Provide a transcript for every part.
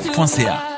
Frenchradio.ca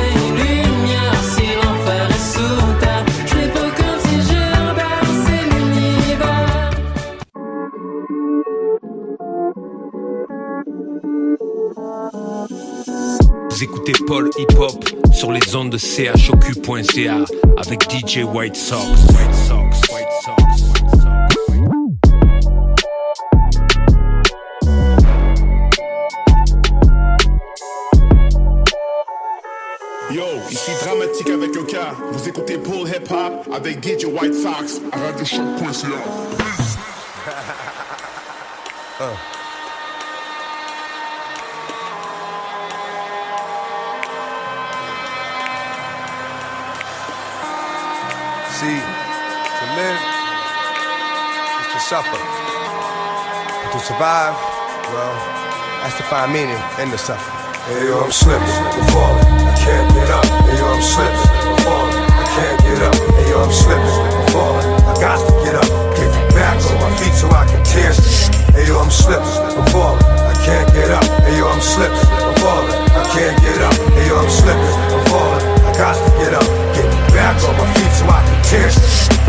écoutez Paul Hip Hop sur les ondes de chocu.ca avec DJ White Sox. White Sox, White Sox. Yo, ici Dramatique avec le cas. Vous écoutez Paul Hip Hop avec DJ White Sox à radiochoc.ca. uh. See, to live is to suffer. To survive, well, that's to find meaning in the suffering. Hey yo, I'm slipping, I'm falling, I can't get up. Hey yo, I'm slipping, I'm falling, I can't get up. Hey yo, I'm slipping, I'm falling, I got to get up, get back on my feet so I can tear. Hey yo, I'm slipping, I'm falling, I can't get up. Hey yo, I'm slipping, I'm falling, I can't get up. Hey yo, I'm slipping, I'm falling, I got to get up, back on my feet so I can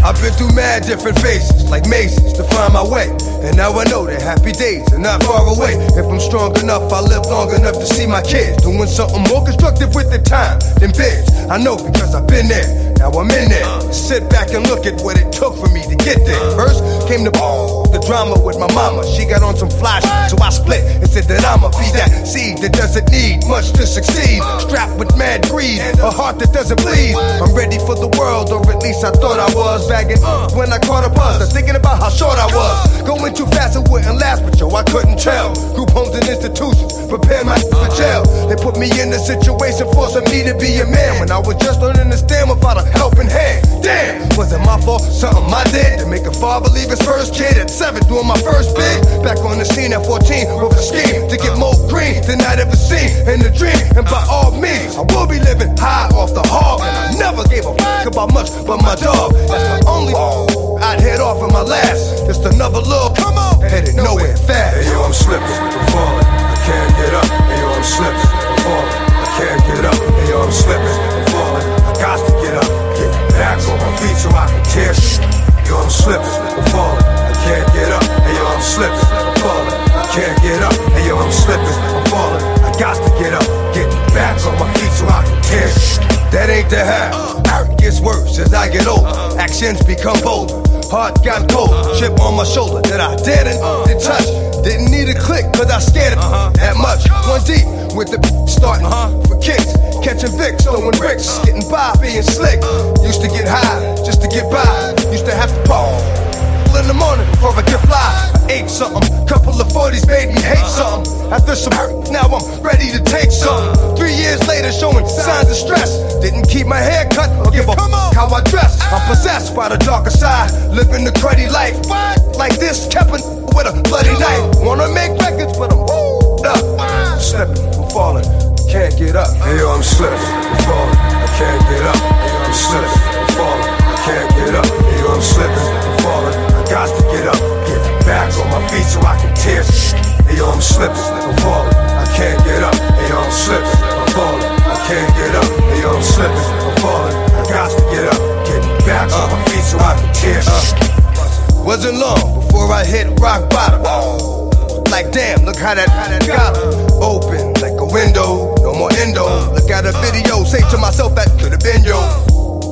I've been through mad different phases, like mazes, to find my way. And now I know that happy days are not far away. If I'm strong enough, I live long enough to see my kids doing something more constructive with the time than bids. I know because I've been there. Now I'm in there. Sit back and look at what it took for me to get there. First came the ball, the drama with my mama. She got on some flash, so I split and said that I'ma be that seed that doesn't need much to succeed. Strapped with mad greed, a heart that doesn't bleed. I'm ready for the world, or at least I thought I was. Bagging when I caught a buzz, I was thinking about how short I was. Going too fast, it wouldn't last, but yo, I couldn't tell. Group homes and institutions prepare my for jail. They put me in a situation forcing me to be a man when I was just learning to stand without a helping hand. Damn, was it my fault? Something I did to make a father leave his first kid at seven, doing my first bid. Back on the scene at 14 with a scheme to get more green than I'd ever seen in a dream. And by all means, I will be living high off the hog. And I never gave a fuck about much but my dog. That's the only I'd head off in my last. Just another little come on, headed nowhere fast. Hey yo, I'm slipping, I'm falling. I can't get up. Hey yo, I'm slipping, I'm falling. I can't get up. Hey yo, I'm slipping, so I can tear shit. Yo, I'm slipping, I'm falling. I can't get up. Hey yo, I'm slipping, I'm falling. I can't get up. Hey yo, I'm slipping, I'm falling. I got to get up, get back on my feet so I can tear shit. That ain't the half. Art gets worse as I get older. Actions become bolder. Heart got cold, chip on my shoulder that I didn't, didn't touch. Didn't need a click, cause I scared it uh-huh. that much. One deep with the starting huh, for kicks. Catching Vicks, throwing bricks, getting by, being slick. Used to get high just to get by. Used to have to ball in the morning before I get fly. I ate something, couple of 40s made me hate something. After some hurt, now I'm ready to take something. Three years later, showing signs of stress. Didn't keep my hair cut or give a fuck how I dress. I'm possessed by the darker side, living the cruddy life. Like this, kept with a bloody knife. Wanna make records, but I'm up. Slipping, I'm falling. can't get up. Hey yo, I'm slipping and falling. I can't get up. Hey yo, I'm slipping and falling. I can't get up. Hey yo, I'm slipping and falling. I got to get up, get back on my feet so I can tear. Hey yo, I'm slipping and falling. I can't get up. Hey yo, I'm slipping and falling. I can't get up. Hey yo, I'm slipping and falling. I got to get up, get back on my feet so I can tear. Wasn't long before I hit rock bottom. Like damn, look how that, got open like a window. No more endo. Look at a video, say to myself that could have been yo.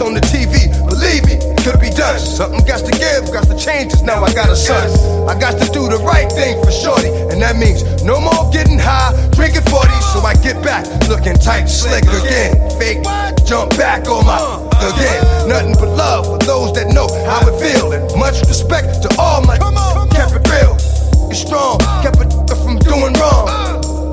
On the TV, believe me, could be done. Something got to give, got to change. now I got a son. I got to do the right thing for shorty, and that means no more getting high, drinking 40. So I get back, looking tight, slick again. Fake, jump back on my again. Nothing but love for those that know how it feel, and much respect to all my. It's strong, kept it from doing wrong.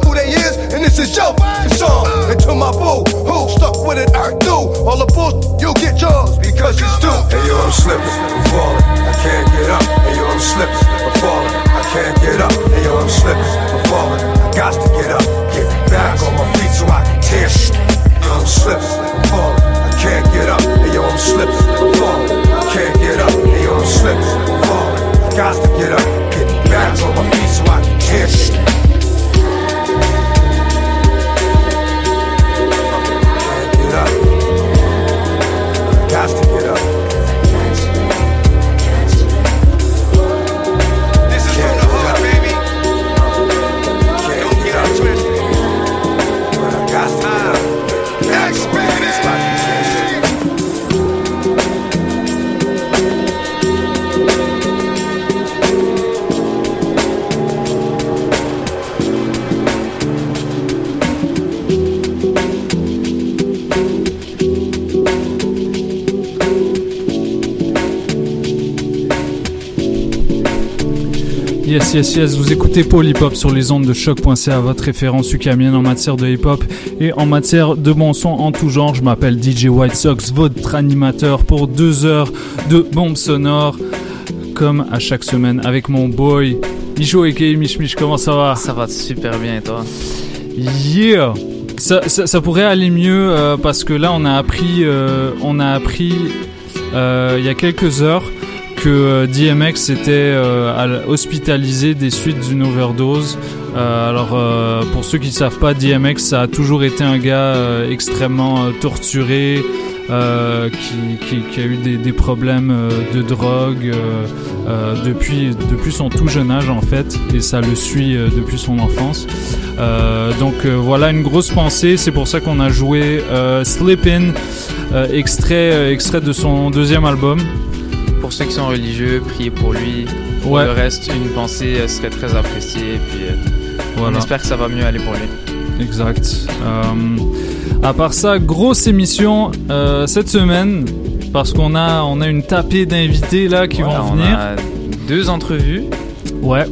Who they is, and this is your song. And to my boo, who stuck with it, I do. All the bull, you'll get yours because it's due. Hey yo, I'm slipping, I'm falling, I can't get up. Hey yo, I'm slipping, I'm falling, I can't get up. Hey yo, I'm slipping, I'm falling, I got to get up, get back on my feet so I can tear. Yo, I'm slipping, I'm falling, I can't get up. Hey yo, I'm slipping, I'm falling, can't get up. Hey yo, I'm slipping, I'm falling, got to get up, back on my feet so I can tear. Can't Yes, yes, yes, vous écoutez Hop sur les ondes de choc.ca, votre référence ukamienne en matière de hip hop et en matière de bon son en tout genre. Je m'appelle DJ White Sox, votre animateur pour deux heures de bombes sonores, comme à chaque semaine avec mon boy Ijo et Mich Mich. Comment ça va? Ça va super bien et toi? Yeah! Ça, ça, ça pourrait aller mieux euh, parce que là on a appris, euh, on a appris euh, il y a quelques heures que euh, DMX était euh, hospitalisé des suites d'une overdose. Euh, alors pour ceux qui ne savent pas, DMX a toujours été un gars extrêmement torturé. qui, a eu des, problèmes de drogue depuis, depuis son tout jeune âge en fait et ça le suit depuis son enfance. Donc voilà une grosse pensée, c'est pour ça qu'on a joué Slip In, extrait, extrait de son deuxième album. Pour ceux qui sont religieux, priez pour lui. Pour Ouais. le reste, une pensée euh, serait très appréciée. Puis, euh, Voilà. on espère que ça va mieux aller pour lui. Exact. Euh, à part ça, grosse émission cette semaine parce qu'on a on a une tapée d'invités là qui vont on venir. a deux entrevues. Ouais.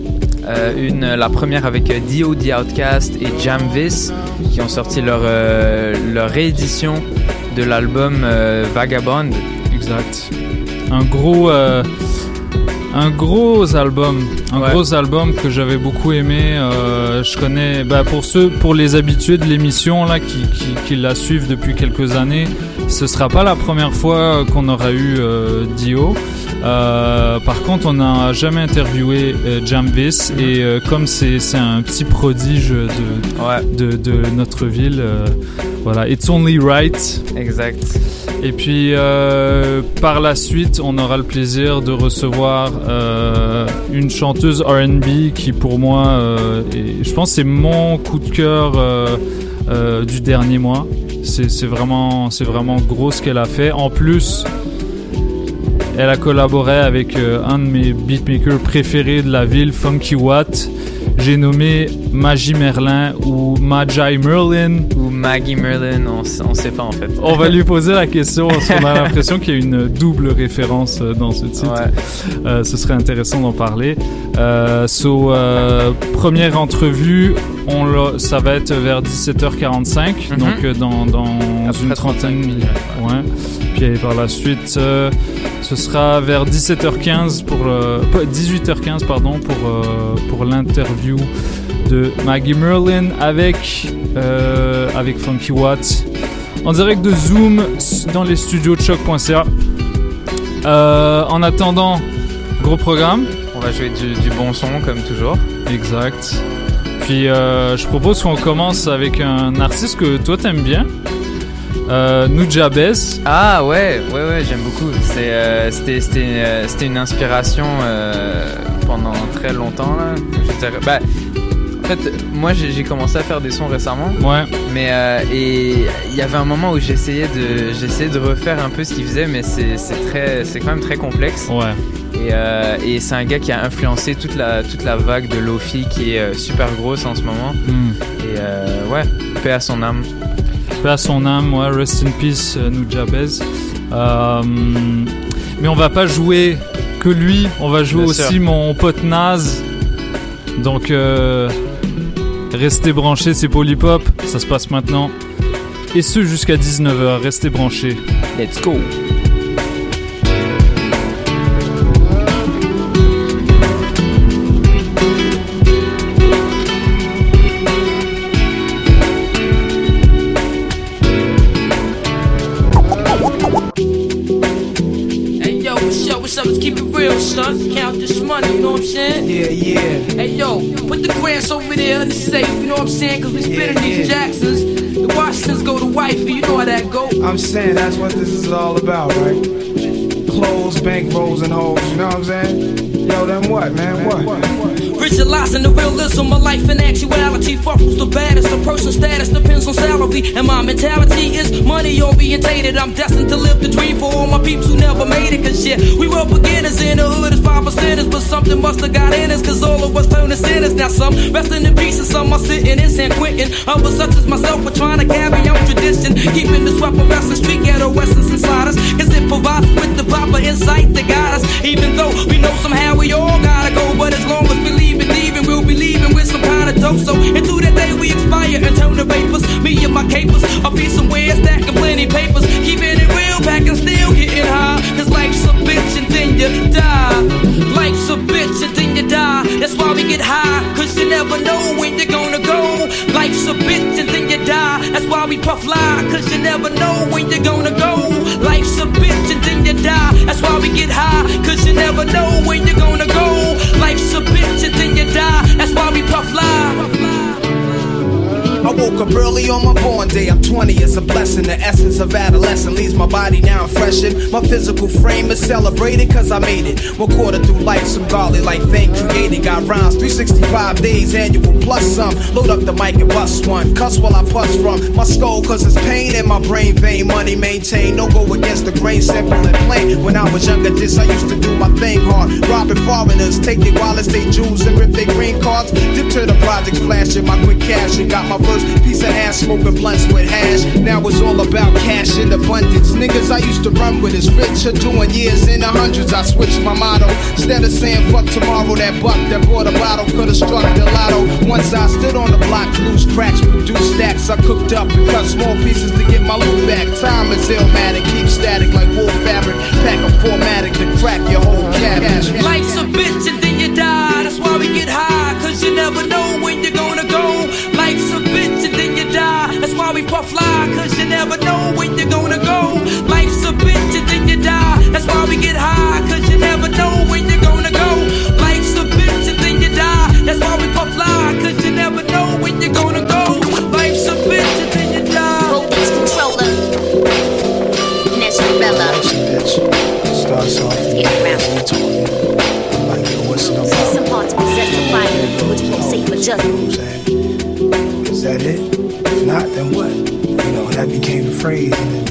Euh, une, la première avec Dio, The Outcast et Jamvis qui ont sorti leur, euh, leur réédition de l'album euh, Vagabond. Exact. Un gros euh, un gros album, un Ouais. gros album que j'avais beaucoup aimé. Euh, je connais, bah pour ceux, pour les habitués de l'émission là qui, qui, qui la suivent depuis quelques années, ce sera pas la première fois qu'on aura eu euh, Dio. Euh, par contre, on n'a jamais interviewé euh, Jamvis et euh, comme c'est un petit prodige de, Ouais, de, de notre ville, euh, voilà, it's only right. exact. Et puis par la suite, on aura le plaisir de recevoir une chanteuse R&B qui pour moi, est- je pense, c'est mon coup de cœur du dernier mois. C'est vraiment, c'est vraiment gros ce qu'elle a fait. En plus, elle a collaboré avec euh, un de mes beatmakers préférés de la ville, Funky Watt. J'ai nommé Magie Merlin ou Magi Merlin. Ou Maggie Merlin, on, on sait pas en fait. On va lui poser la question parce qu'on a l'impression qu'il y a une double référence euh, dans ce titre. Ouais. Euh, ce serait intéressant d'en parler. Euh, so, première entrevue, on l'a- ça va être vers 17h45, Mhm. donc euh, dans, une 35 trentaine minutes, Ouais. Puis par la suite, euh, ce sera vers 17h15 pour le, pas, 18h15 pardon pour euh, pour l'interview de Maggie Merlin avec, euh, avec Funky Watt. En direct de Zoom dans les studios de choc.ca. Euh, en attendant, gros programme. On va jouer du, du bon son comme toujours. Exact. Puis euh, je propose qu'on commence avec un artiste que toi t'aimes bien. Euh, Nujabez. Ah ouais, ouais, ouais, j'aime beaucoup. C'est, euh, c'était, c'était, euh, c'était une inspiration pendant très longtemps. Là. Bah, en fait, moi j'ai, commencé à faire des sons récemment. Ouais. Mais et il y avait un moment où j'essayais de, j'essayais de refaire un peu ce qu'il faisait, mais c'est, c'est très, c'est quand même très complexe. Ouais. Et, euh, et c'est un gars qui a influencé toute la, toute la vague de Lofi qui est euh, super grosse en ce moment. Hmm. Et euh, ouais, paix à son âme. Paix à son âme, ouais, rest in peace, Nujabez. Euh, mais on va pas jouer que lui, on va jouer Bien aussi sûr. mon pote Naz. Donc, restez branchés, c'est Polypop, ça se passe maintenant. Et ce jusqu'à 19h, restez branchés. Let's go. Real, son. Count this money, you know what I'm saying? Yeah, yeah. Hey yo, put the grants over there in the safe, you know what I'm saying? Cause we spinning these Jacksons. The Washingtons go to wifey, you know how that go. I'm saying that's what this is all about, right? Clothes, bank rolls, and hoes, you know what I'm saying? Yo, then what, man? what? What? Visualizing the realism of life and actuality. Fuck who's the baddest. A person's status depends on salary. And my mentality is money orientated. I'm destined to live the dream for all my peeps who never made it. Cause shit, we were beginners in the hood as five percenters. But something must have got in us. Cause all of us turned to sinners. Now some resting in peace and some are sitting in San Quentin. Others such as myself are trying to carry on tradition. Keeping the this weapon wrestling street ghetto essence inside us. Cause it provides with the proper insight to guide us. Even though we know somehow we all gotta go. But as long as we leave it leaving, we'll be leaving with some kind of dope. So until that day we expire and turn to vapors. Me and my capers, I'll be somewhere stacking plenty papers. Keeping it real, packing still getting high. Cause life's a bitch and then you die. Life's a bitch and then you die. That's why we get high. Cause you never know when you're gonna go. Life's a bitch and then you die. That's why we puff lie. Cause you never know when you're gonna go. Life's a bitch and then you die. That's why we get high. Cause you never know when you're gonna go. Life's a bitch and then you die. That's why we puff lie. I woke up early on my born day. I'm 20, it's a blessing. The essence of adolescence leaves my body now I'm freshened. My physical frame is celebrated cause I made it. One quarter through life, some godly like thing created. Got rhymes 365 days annual plus some. Load up the mic and bust one. Cuss while I bust from my skull cause it's pain in my brain vein. Money maintained, no go against the grain, simple and plain. When I was younger, this I used to do my thing hard. Robbing foreigners, take their wallets, they jewels, and rip their green cards. Dip to the projects, flashing my quick cash and got my piece of ass smoking blunts with hash. Now it's all about cash in abundance. Niggas I used to run with is rich, are doing years in the hundreds. I switched my motto. Instead of saying fuck tomorrow, that buck that bought a bottle could've struck the lotto. Once I stood on the block, loose cracks, produce stacks. I cooked up and cut small pieces to get my loot back. Time is illmatic, keep static like wool fabric. Pack a formatic to crack your whole cabbage. Life's a bitch and then you die. That's why we get high. Cause you never know when you're gonna fly. Cause you never know when you're gonna go. Life's a bitch and then you die. That's why we get high. Cause you never know when you're gonna go. Life's a bitch and then you die. That's why we puff fly. Cause you never know when you're gonna go. Life's a bitch and then you die. Focus controller. Nestorella. Starts off Let's around. we talking. I'm like, yo, what's it about? Some parts possess a fire, which pulsate for just. know what I'm saying? Is that it? If not, then what? You know, that became the phrase. And then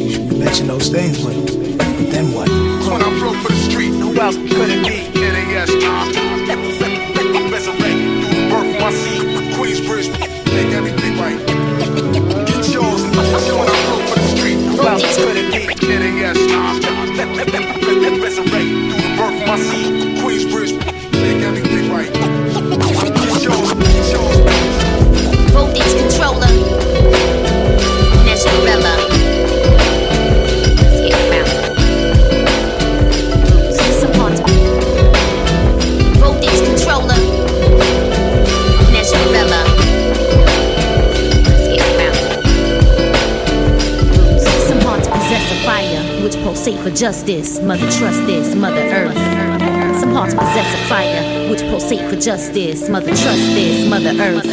you should mention those things, but, but then what? When I'm broke for the street, who else could it be? NAS Resurrect, do the work for my seat. Queensbridge, make everything right. Get yours. When I'm broke for the street, who else could it be? NAS Resurrect, do the work for my seat. Queensbridge, make everything right. Get yours, get yours. Voltage controller. Pulsate for justice. Mother, trust this, Mother Earth. Some hearts possess a fire which pulsate for justice. Mother, trust this, Mother Earth.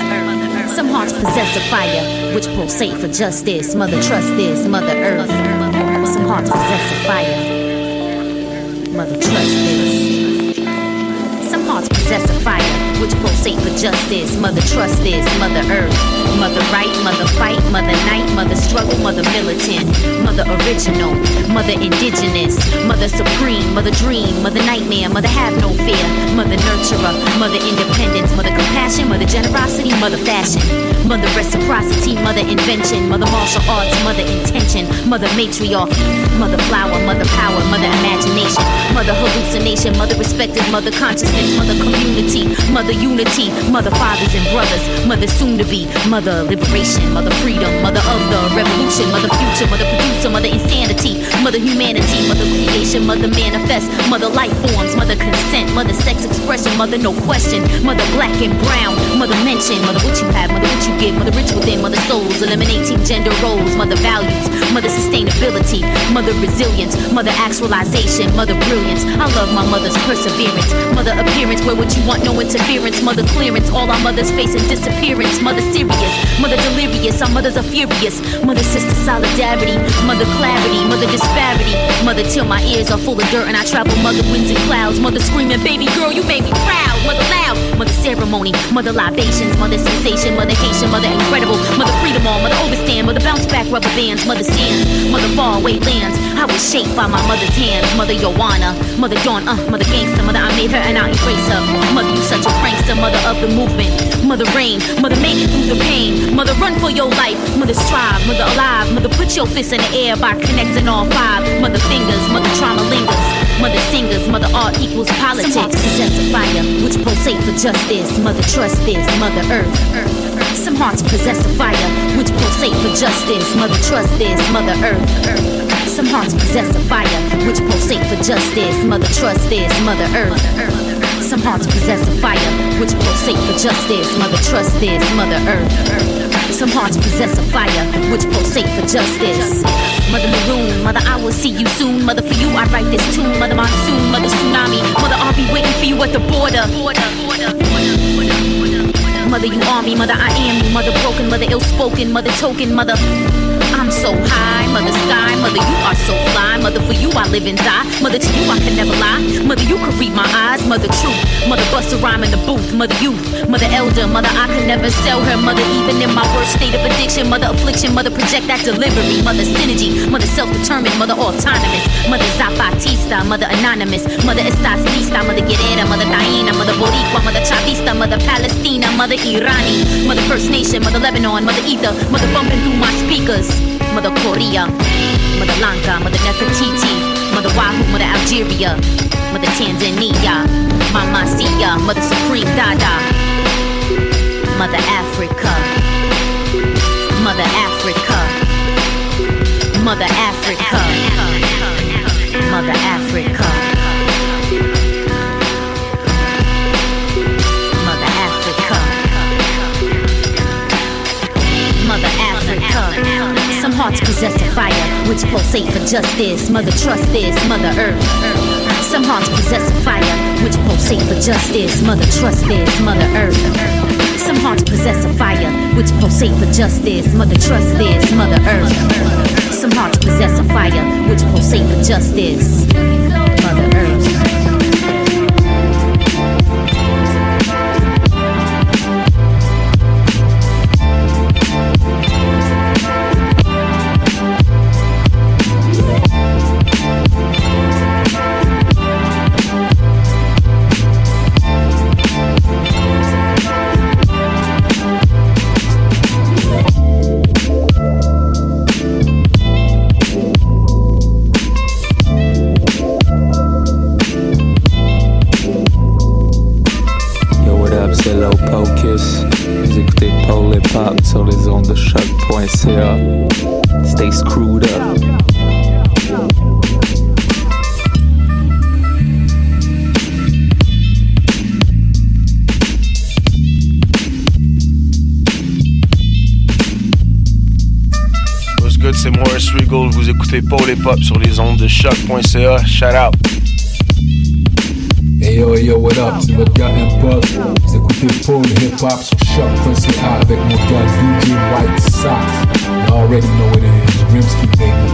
Some hearts possess a fire which pulsate for justice. Mother, trust this, Mother Earth. Some hearts possess a fire. Mother, trust this. Possess a fire which pulsate for justice. Mother, trust this, Mother Earth. Mother right, mother fight, mother night, mother struggle, mother militant, mother original, mother indigenous, mother supreme, mother dream, mother nightmare, mother have no fear, mother nurturer, mother independence, mother compassion, mother generosity, mother fashion, mother reciprocity, mother invention, mother martial arts, mother intention, mother matriarch, mother flower, mother power, mother imagination, mother hallucination, mother respected, mother consciousness, mother community, mother unity, mother fathers and brothers, mother soon to be, mother liberation, mother freedom, mother of the revolution, mother future, mother producer, mother insanity, mother humanity, mother creation, mother manifest, mother life forms, mother consent, mother sex expression, mother no question, mother black and brown, mother mention, mother what you have, mother what you give, mother rich within, mother souls, eliminating gender roles, mother values, mother sustainability, mother resilience, mother actualization, mother brilliance. I love my mother's perseverance, mother appearance where what you want no interference, mother clearance, all our mothers facing disappearance, mother serious, mother delirious, our mothers are furious, mother sister solidarity, mother clarity, mother disparity, mother till my ears are full of dirt and I travel mother winds and clouds, mother screaming, baby girl, you made me proud, mother loud, ceremony, mother libations, mother sensation, mother Haitian, mother incredible, mother freedom all, mother overstand, mother bounce back rubber bands, mother sands, mother far away lands. I was shaped by my mother's hands, mother Joanna, mother Dawn, uh, mother gangster, mother I made her and I embrace her. Mother, you such a prankster, mother of the movement, mother rain, mother make it through the pain, mother run for your life, mother strive, mother alive, mother put your fists in the air by connecting all five, mother fingers, mother trauma lingers. Mother singers, mother art equals politics. Possess a fire which pulsate for justice. Mother trust this, Mother Earth. Some hearts possess a fire which pulsate for justice. Mother trust this, Mother Earth. Some hearts possess a fire which pulsate for justice. Mother trust this, Mother Earth. Some hearts possess a fire which pulsate for justice. Mother trust this, Mother Earth. Some hearts possess a fire which pulsate for justice. Mother Maroon, Mother, I will see you soon. Mother, for you, I write this tune. Mother Monsoon, Mother Tsunami. Mother, I'll be waiting for you at the border. Mother, you are me. Mother, I am you. Mother, broken. Mother, ill spoken. Mother, token. Mother, so high. Mother, sky. Mother, you are so fly. Mother, for you, I live and die. Mother, to you, I can never lie. Mother, you could read my eyes. Mother, truth. Mother, bust a rhyme in the booth. Mother, youth. Mother, elder. Mother, I could never sell her. Mother, even in my worst state of addiction. Mother, affliction. Mother, project that delivery. Mother, synergy. Mother, self-determined. Mother, autonomous. Mother, Zapatista. Mother, anonymous. Mother, estás lista. Mother, guerrera. Mother, Taina. Mother, Boricua. Mother, Chavista. Mother, Palestina. Mother, Irani. Mother, First Nation. Mother, Lebanon. Mother, Ether. Mother, bumping through my speakers. Mother, Korea. Mother, Lanka. Mother, Nefertiti. Mother, Wahoo. Mother, Algeria. Mother, Tanzania. Mama Sia. Mother, Supreme Dada. Mother, Africa. Mother, Africa. Mother, Africa. Mother, Africa. Mother, hearts possess a fire which pulsate for justice. Mother, trust this, Mother Earth. Some hearts possess a fire which pulsate for justice. Mother, trust this, Mother Earth. Some hearts possess a fire which pulsate for justice. Mother, trust this, Mother Earth. Some hearts possess a fire which pulsate for justice. Mother Earth. Stay screwed up. C'est Morris Regal. Vous écoutez Paul et Pop sur les ondes de choc.ca. Shout out. Yo, yo, what up? C'est votre gars Pop. Vous écoutez Paul Hip Hop sur choq.ca avec mon gars DJ White Sox. You already know it is. Rimsky baby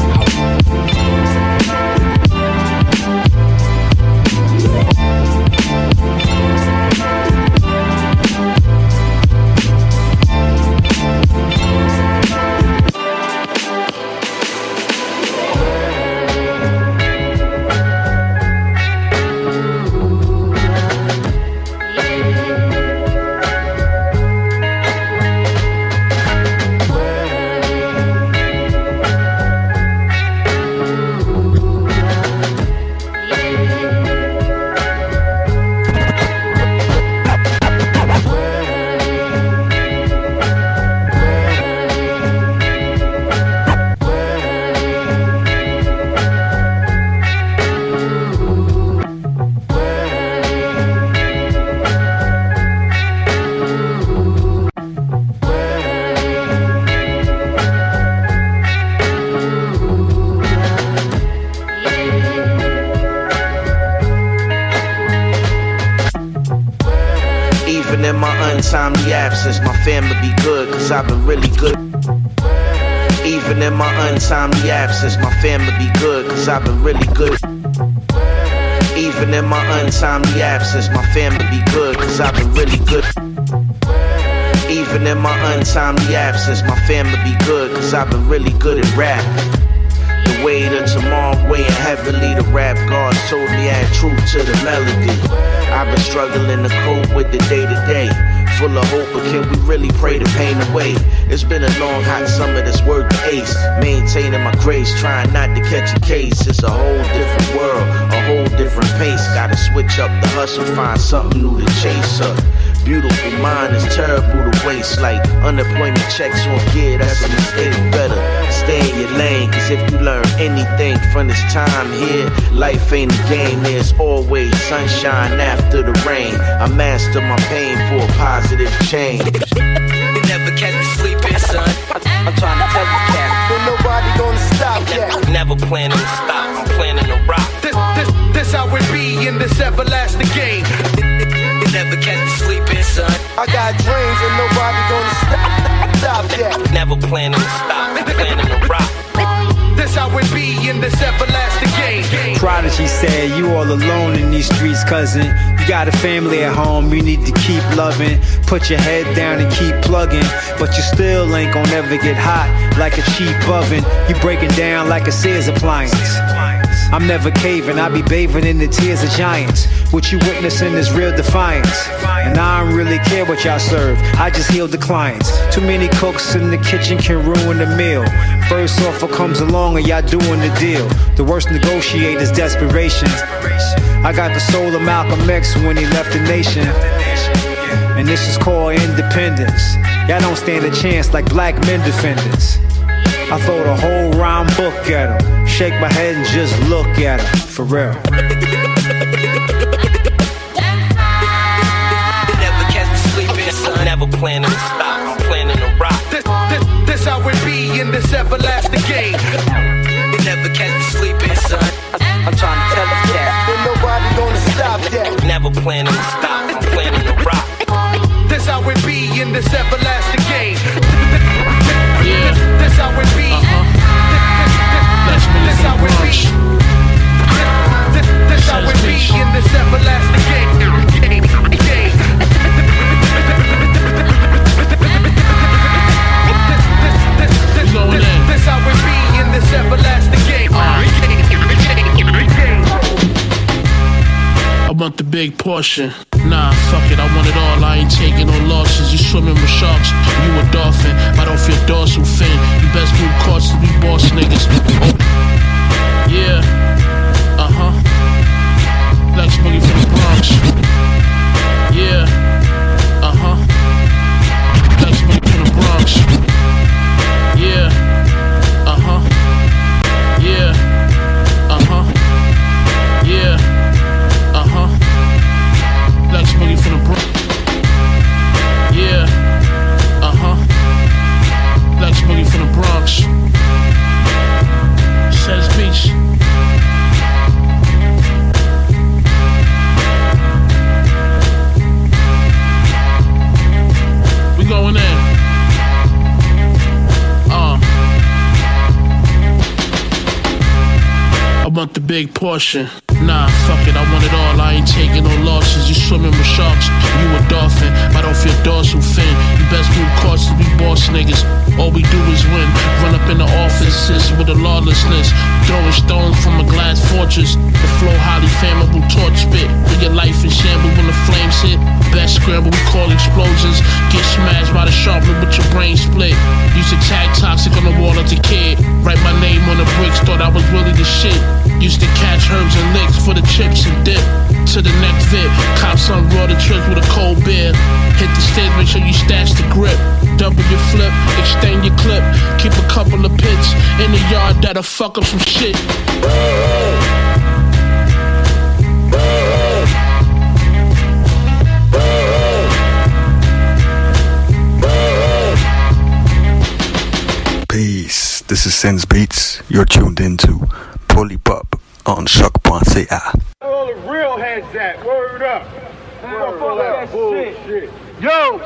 untimely absence, my family be good, cause I've been really good at rap. The weight of tomorrow weighing heavily, the rap gods told me add truth to the melody. I've been struggling to cope with the day to day. Full of hope, but can we really pray the pain away? It's been a long, hot summer that's worth the ace. Maintaining my grace, trying not to catch a case. It's a whole different world, a whole different pace. Gotta switch up the hustle, find something new to chase up. Beautiful mind is terrible to waste. Like unemployment checks on gear, that's a mistake. Better stay in your lane, cause if you learn anything from this time here, life ain't a game. There's always sunshine after the rain. I master my pain for a positive change. You never catch me sleeping, son. I'm trying to tell you, cat. Ain't nobody gonna stop yet. Never planning to stop. I'm planning to rock. This, this, this how it be in this everlasting game. I got dreams and nobody gonna stop, stop yet. Never planning to stop. I'm planning to rock. This how it be in this everlasting game. Prodigy said, You all alone in these streets, cousin. You got a family at home, you need to keep loving. Put your head down and keep plugging. But you still ain't gonna ever get hot like a cheap oven. You breaking down like a Sears appliance. I'm never caving, I be bathing in the tears of giants. What you witnessing is real defiance. And I don't really care what y'all serve, I just heal the clients. Too many cooks in the kitchen can ruin the meal. First offer comes along and y'all doing the deal. The worst negotiators, desperation. I got the soul of Malcolm X when he left the nation. And this is called independence. Y'all don't stand a chance like black men defendants. I throw the whole rhyme book at him. Shake my head and just look at him. For real. Never catch me sleeping, son. Never planning to stop. I'm planning to rock. This, this, this how it be in this everlasting game. Never catch me sleeping, son. I'm trying to tell you, cat. Ain't nobody gonna stop yet. Never planning to stop. I'm planning to rock. This how it be in this everlasting game. This how it be. This this how it be. This how it be in this everlasting game. This how it be in this everlasting game. I want the big portion. Nah, fuck it, I want it all. I ain't taking no losses. You swimming with sharks, you a dolphin. Bite off your dorsal fin. You best move to be boss niggas. Yeah, uh huh. Lex Boogie from the Bronx. Yeah, uh huh. Lex Boogie from the Bronx. Big portion. Nah, fuck it, I want it all. I ain't taking no losses. You swimming with sharks, you a dolphin. I don't feel dorsal fin. You best move course to be boss niggas. All we do is win. Run up in the offices with a lawlessness. Throwing stones from a glass fortress. The flow highly flammable torch spit. With your life in shambles when the flames hit. Best scramble, we call explosions. Get smashed by the sharpener with your brain split. Used to tag toxic on the wall as a kid. Write my name on the bricks, thought I was really the shit. Used to catch herbs and licks for the chips and dip. To the next cops on the trips with a cold beer. Hit the stairs, make sure you stash the grip. Double your flip, extend your clip. Keep a couple of pits in the yard that'll fuck up some shit. Peace. This is Sense Beats. You're tuned into Polypop on choq.ca. All the real heads at, word up. Word up, bullshit. Yo,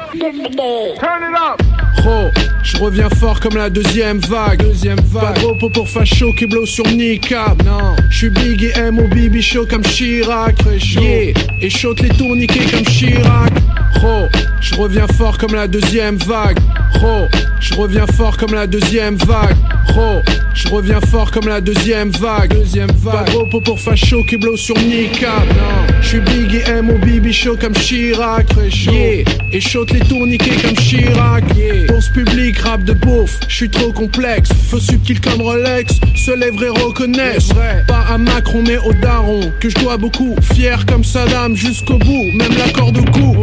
turn it up. Gros, je reviens fort comme la deuxième vague. Deuxième vague. Pas de repos pour facho qui blow sur niqab. Non, je suis big et M au bibi chaud comme Chirac. Yeah, et shot les tourniquets comme Chirac. Gros, je reviens fort comme la deuxième vague. Gros, je reviens fort comme la deuxième vague. Gros, je reviens fort comme la deuxième vague. Deuxième vague. Pas de repos pour facho qui blow sur niqab. Non, je suis big et M au bibi chaud comme Chirac. Yeah, et shot les tourniquets comme Chirac. Yeah. Pour ce public, rap de beauf, je suis trop complexe. Feu subtil comme Rolex, se lèvent et reconnaissent. Pas à Macron mais au daron, que je dois beaucoup. Fier comme Saddam jusqu'au bout, même l'accord de cou.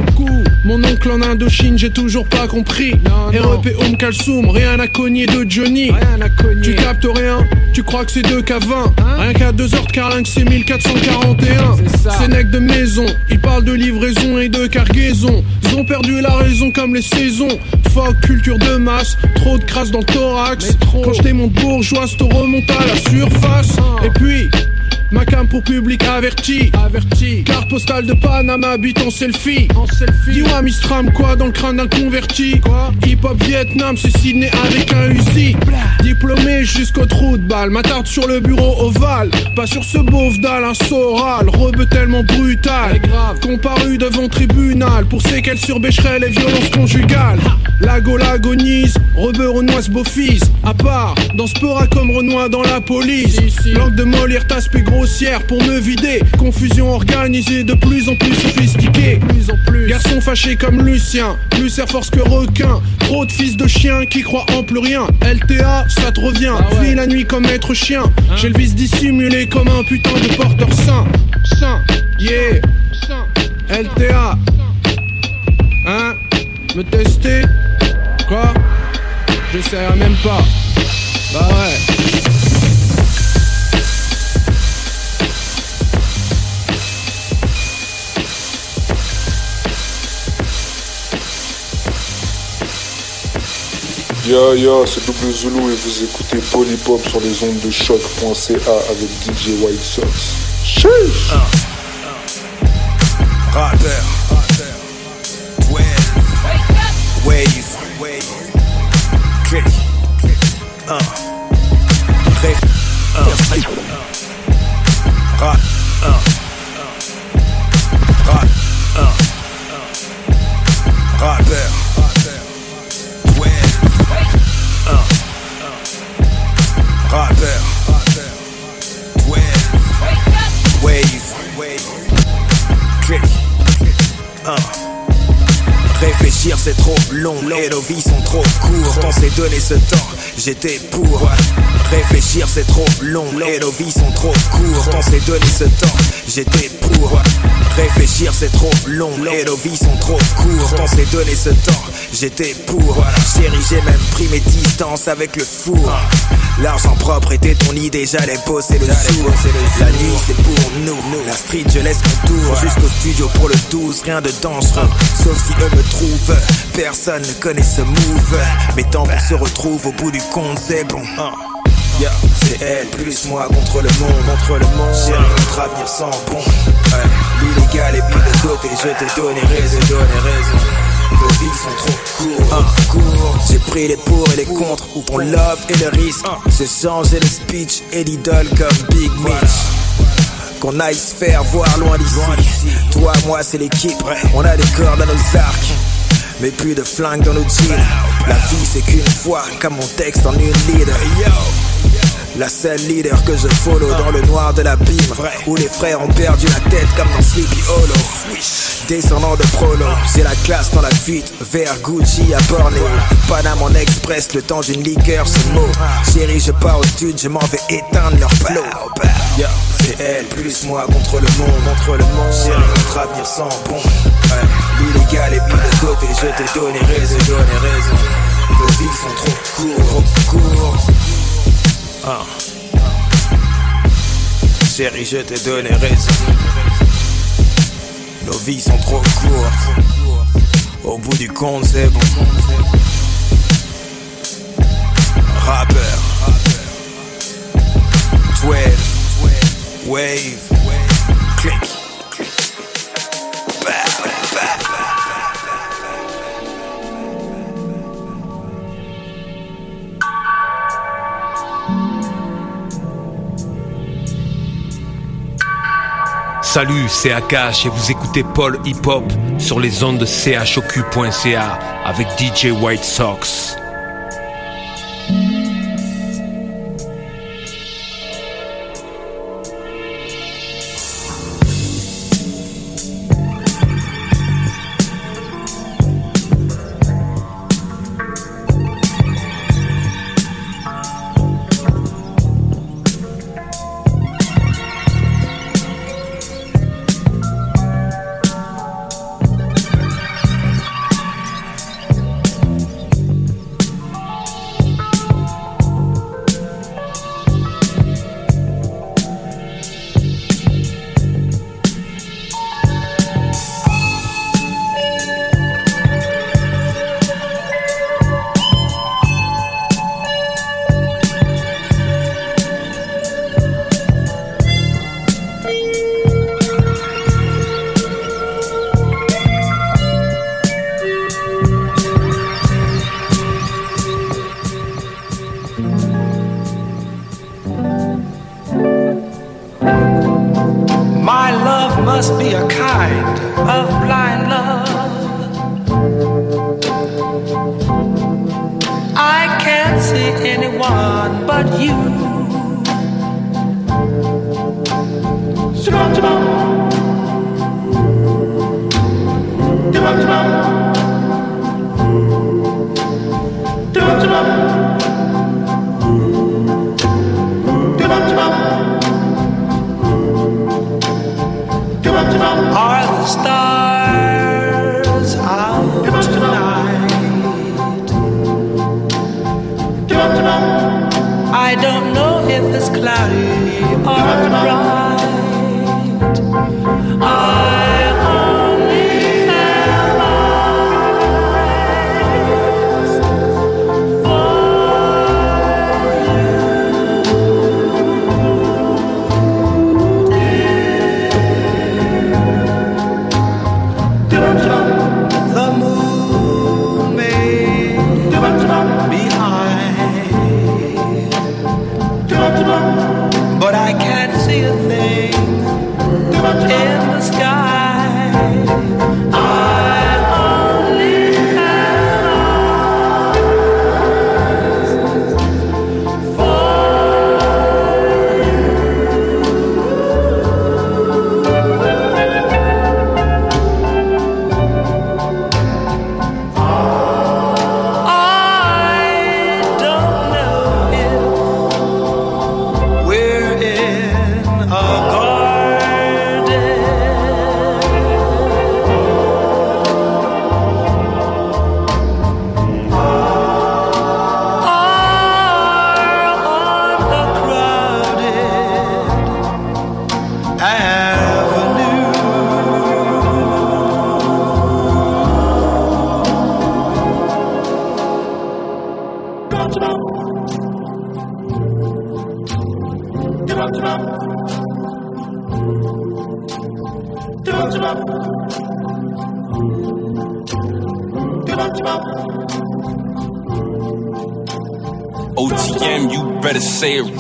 Mon oncle en Indochine, j'ai toujours pas compris. REP Oum Kalsoum, rien à cogner de Johnny. Tu captes rien, tu crois que c'est 2 k 20 Rien qu'à 2 heures de carlingue, c'est 1441. C'est nec de maison, ils parlent de livraison et de cargaison. Ils ont perdu la raison comme les saisons. Fuck, culture de masse, trop de crasse dans le thorax. Quand je mon bourgeois, te remonte à la surface. Et puis. Ma cam pour public averti. Averti. Carte postale de Panama, habite en selfie. En selfie. Dis-moi, Mistram, quoi dans le crâne d'un converti? Quoi? Hip hop Vietnam, c'est Sydney avec un Uzi. Diplômé jusqu'au trou de balle. Ma tarte sur le bureau ovale. Pas sur ce beauf d'Alain Soral. Rebeu tellement brutal. Comparu devant tribunal. Pour séquelles sur Bécherel et violences conjugales. La Gaule agonise. Rebeu Renoise beau fils. À part, dans ce comme Renoir dans la police. Langue de Molière, t'aspect grossière pour me vider. Confusion organisée de plus en plus sophistiquée. Plus en plus. Garçon fâché comme Lucien. Plus Air Force que requin. Trop de fils de chiens qui croient en plus rien. LTA, ça te revient. Vis la nuit comme être chien. J'ai le vice dissimulé comme un putain de porteur sain. Sain, yeah. LTA. Hein Me tester? Quoi? J'essaierai même pas. Bah ouais. Yo yo, c'est Double Zulu et vous écoutez Polypop sur les ondes de choc.ca avec DJ White Sox. Sheesh! Wave. Wave. Uh. Uh. Rap. Uh. Rap. Wave. Click. Uh. Réfléchir c'est trop long et nos vies sont trop courtes On s'est donné ce temps, j'étais pour Réfléchir c'est trop long et nos vies sont trop courtes. On s'est donné ce temps, j'étais pour Réfléchir c'est trop long et nos vies sont trop courtes. On s'est donné ce temps, j'étais pour Chérie j'ai même pris mes distances avec le four. L'argent propre était ton idée, j'allais bosser le jour La nuit c'est pour nous, la street je laisse mon tour. Jusqu'au studio pour le 12, rien de dangereux. Sauf si eux me trouvent, personne ne connaît ce move. Mais tant qu'on se retrouve au bout du compte c'est bon Yeah, c'est elle plus moi contre le monde, contre le monde. J'ai notre avenir sans bon. Ouais. L'illégal est mis de côté, je t'ai donné raison, donné raison. Nos vies sont trop courtes. courtes. J'ai pris les pour et les contre. Ton love et le risque. J'ai changé le speech et l'idole comme Big Mitch. Qu'on aille se faire voir loin d'ici. Toi, moi, c'est l'équipe. On a des cordes à nos arcs. Mais plus de flingues dans nos jeans. La vie, c'est qu'une fois, comme mon texte en une leader. La seule leader que je follow dans le noir de l'abîme Où les frères ont perdu la tête comme dans Sleepy Hollow Descendant de prolo, j'ai la classe dans la fuite Vers Gucci à Bornéo Panama en express, le temps d'une liqueur c'est mot. Chérie je pars au stud, je m'en vais éteindre leur flow. C'est elle plus moi contre le monde Contre le monde, chérie notre avenir sans bon. Ouais. L'illégal est mis de côté, je t'ai donné raison, donné raison. Nos vies sont trop courtes, trop courtes ah. Chérie, je t'ai donné raison. Nos vies sont trop courtes. Au bout du compte, c'est bon. Rappeur. 12. Wave. Click. Salut, c'est Akash et vous écoutez Paul Hip Hop sur les ondes de chocu.ca avec DJ White Sox.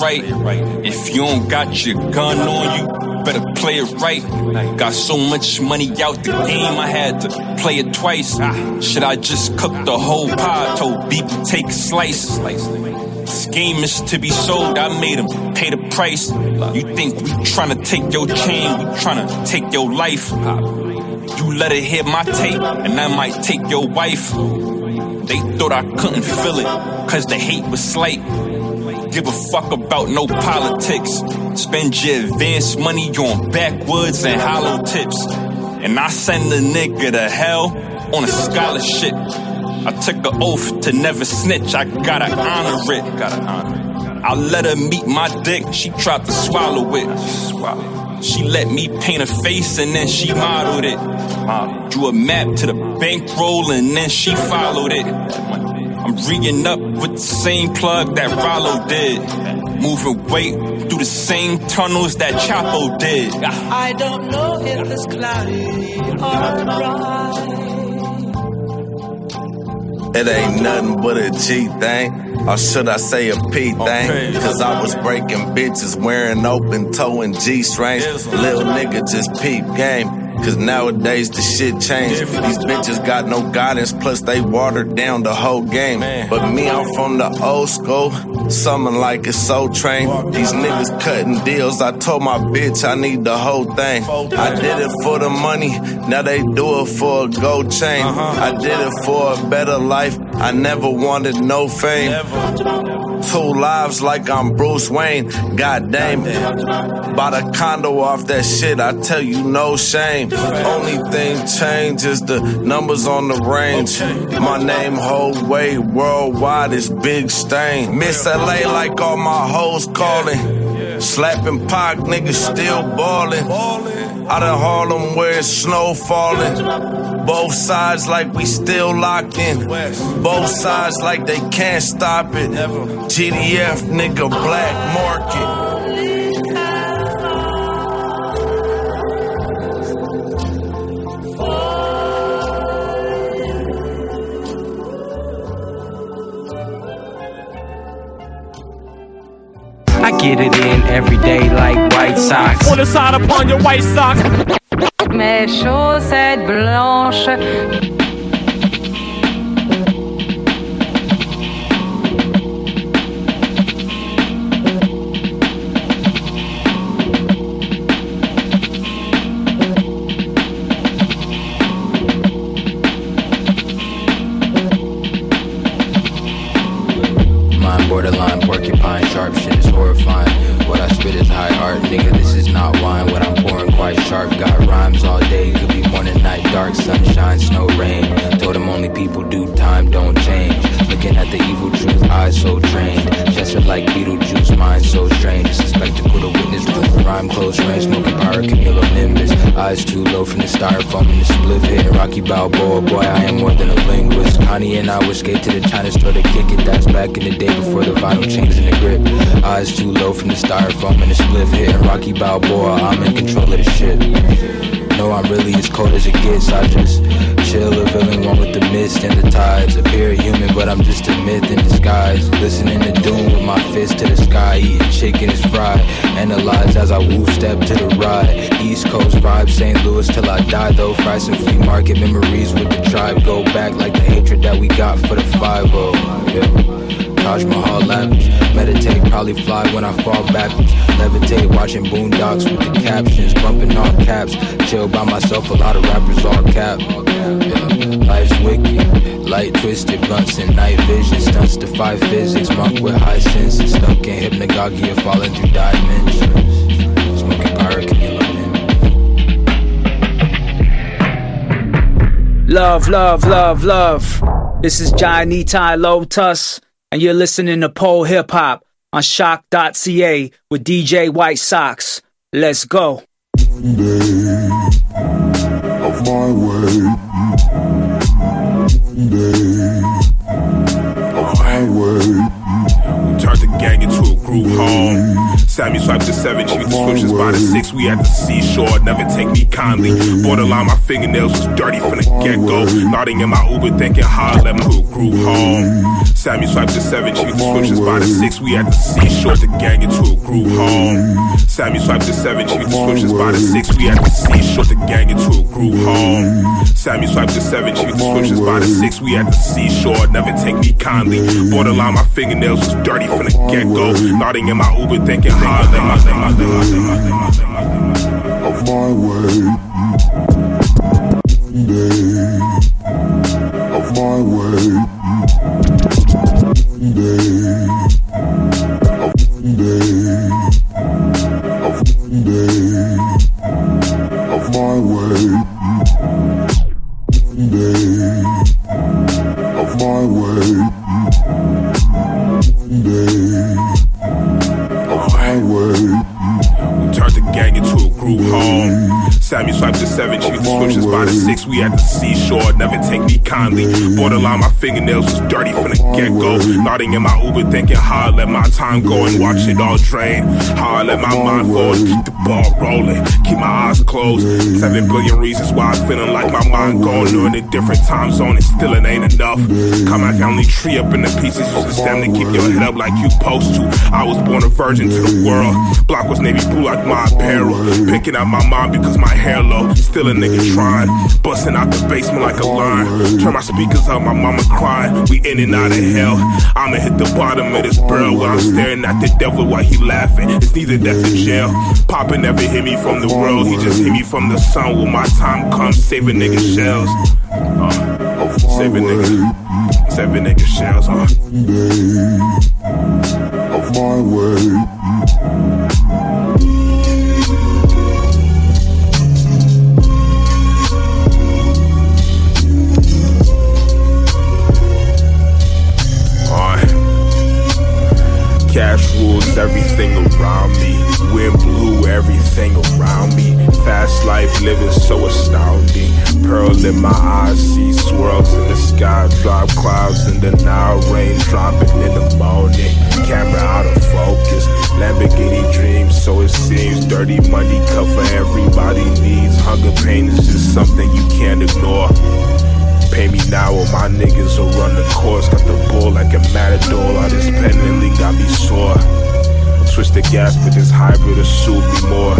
Right. If you don't got your gun on you, better play it right. Got so much money out the game, I had to play it twice. Should I just cook the whole pie? Told beep take a slice. This game is to be sold, I made him pay the price. You think we tryna take your chain, we tryna take your life. You let it hit my tape, and I might take your wife. They thought I couldn't feel it, cause the hate was slight. Give a fuck about no politics. Spend your advance money on backwoods and hollow tips. And I send a nigga to hell on a scholarship. I took an oath to never snitch, I gotta honor it. Gotta honor it. I let her meet my dick, she tried to swallow it. She let me paint a face and then she modeled it. Drew a map to the bankroll and then she followed it. I'm up with the same plug that Rollo did. Moving weight through the same tunnels that Chapo did. I don't know if it's cloudy or bright. It ain't nothing but a G thing. Or should I say a P thing? Cause I was breaking bitches wearing open toe and G strings. Little nigga just peep game. Cause nowadays the shit changed. These bitches got no guidance, plus they watered down the whole game. But me, I'm from the old school. Something like it's so trained. These niggas cutting deals. I told my bitch I need the whole thing. I did it for the money, now they do it for a gold chain. I did it for a better life. I never wanted no fame. Two lives like I'm Bruce Wayne. God damn it. Bought a condo off that shit, I tell you no shame. Only thing changed is the numbers on the range. My name whole way worldwide is Big Stain. Miss LA like all my hoes calling. Slapping Pac, niggas still ballin'. Out of Harlem where it's snow falling. Both sides like we still locked in. Both sides like they can't stop it. GDF nigga black market. Get it in every day like White Sox. On the side upon your white socks. Mes chaussettes blanches. Would skate to the China store to kick it. That's back in the day before the vinyl changed in the grip. Eyes too low from the styrofoam and the split hit. Rocky Balboa, I'm in control of the shit. No, I'm really as cold as it gets. I just chill, revealing one with the mist and the tides. Appear human, but I'm just a myth in disguise. Listening to doom with my fist to the sky. Eating chicken is fried. Analyze as I woo step to the ride. East Coast vibe, St. Louis till I die though. Fry some flea market memories with the tribe. Go back like the hatred that we got for the 5 yeah. Taj Mahal lavish. Meditate, probably fly when I fall backwards. Levitate, watching boondocks with the captions, bumping all caps. Chill by myself, a lot of rappers all cap. Yeah. Life's wicked, light twisted, blunts and night vision. Stunts defy physics, monk with high senses. Stuck in hypnagogia, falling through dimensions. Smoking pyro, Love, love, love, love. This is Johnny Ty Lotus, and you're listening to Pole Hip Hop on choq.ca with DJ White Sox. Let's go. Of my way. Of my way. We turned the gang into a group home. Sammy swipes the seven, the switches by the six. We at the seashore, never take me kindly. Borderline, my fingernails was dirty from the get go. Nodding in my Uber, thinking hard, let my group home. Sammy swipes the seven, the switches by the six. We at the seashore, the gang into a group home. Sammy swipes the seven, the switches by the six. We at the seashore, the gang into a group home. Sammy swipes the seven, the switches by the six. We at the seashore, never take me kindly. Borderline, my fingernails was dirty from the get go. Nodding in my Uber, thinking hard, of my way. one Day of my way. Day of day of day of my way. one Day of my way. Day of my way. We turned the gang into a group home. Sammy swipes the seven, the switches by the six. We at the seashore, never take me kindly. Borderline, my fingernails was dirty from the get go. Nodding in my Uber, thinking how I let my time go and watch it all drain. How I let my mind fall and keep the ball rolling. Keep my eyes closed. Seven billion reasons why I'm feeling like my mind on in a different time zone. And still it ain't enough. Cut my family tree up in the pieces. Use the stem to keep your head up like you supposed to. I was born a virgin to the world. Block was navy blue like my apparel. Picking out my mom because my hair low. Still a nigga trying. Busting out the basement like a lion. Turn my speakers up, my mama crying. We in and out of hell. I'ma hit the bottom of this barrel while I'm staring at the devil while he laughing. It's neither death or jail. Papa never hit me from the world. He just hit me from the sun. When my time comes, saving nigga shells. Uh, saving nigga. Saving nigga shells? Day of my way. Cash rules everything around me. Wind blew everything around me. Fast life living so astounding. Pearl in my eyes, see swirls in the sky. Drop clouds in the now rain dropping in the morning. Camera out of focus. Lamborghini dreams, so it seems. Dirty money cover everybody needs. Hunger pain is just something you can't ignore. Pay me now or my niggas will run the course. Got the bull like a matador. All this pending got me sore. Switch the gas, but this hybrid will suit me more.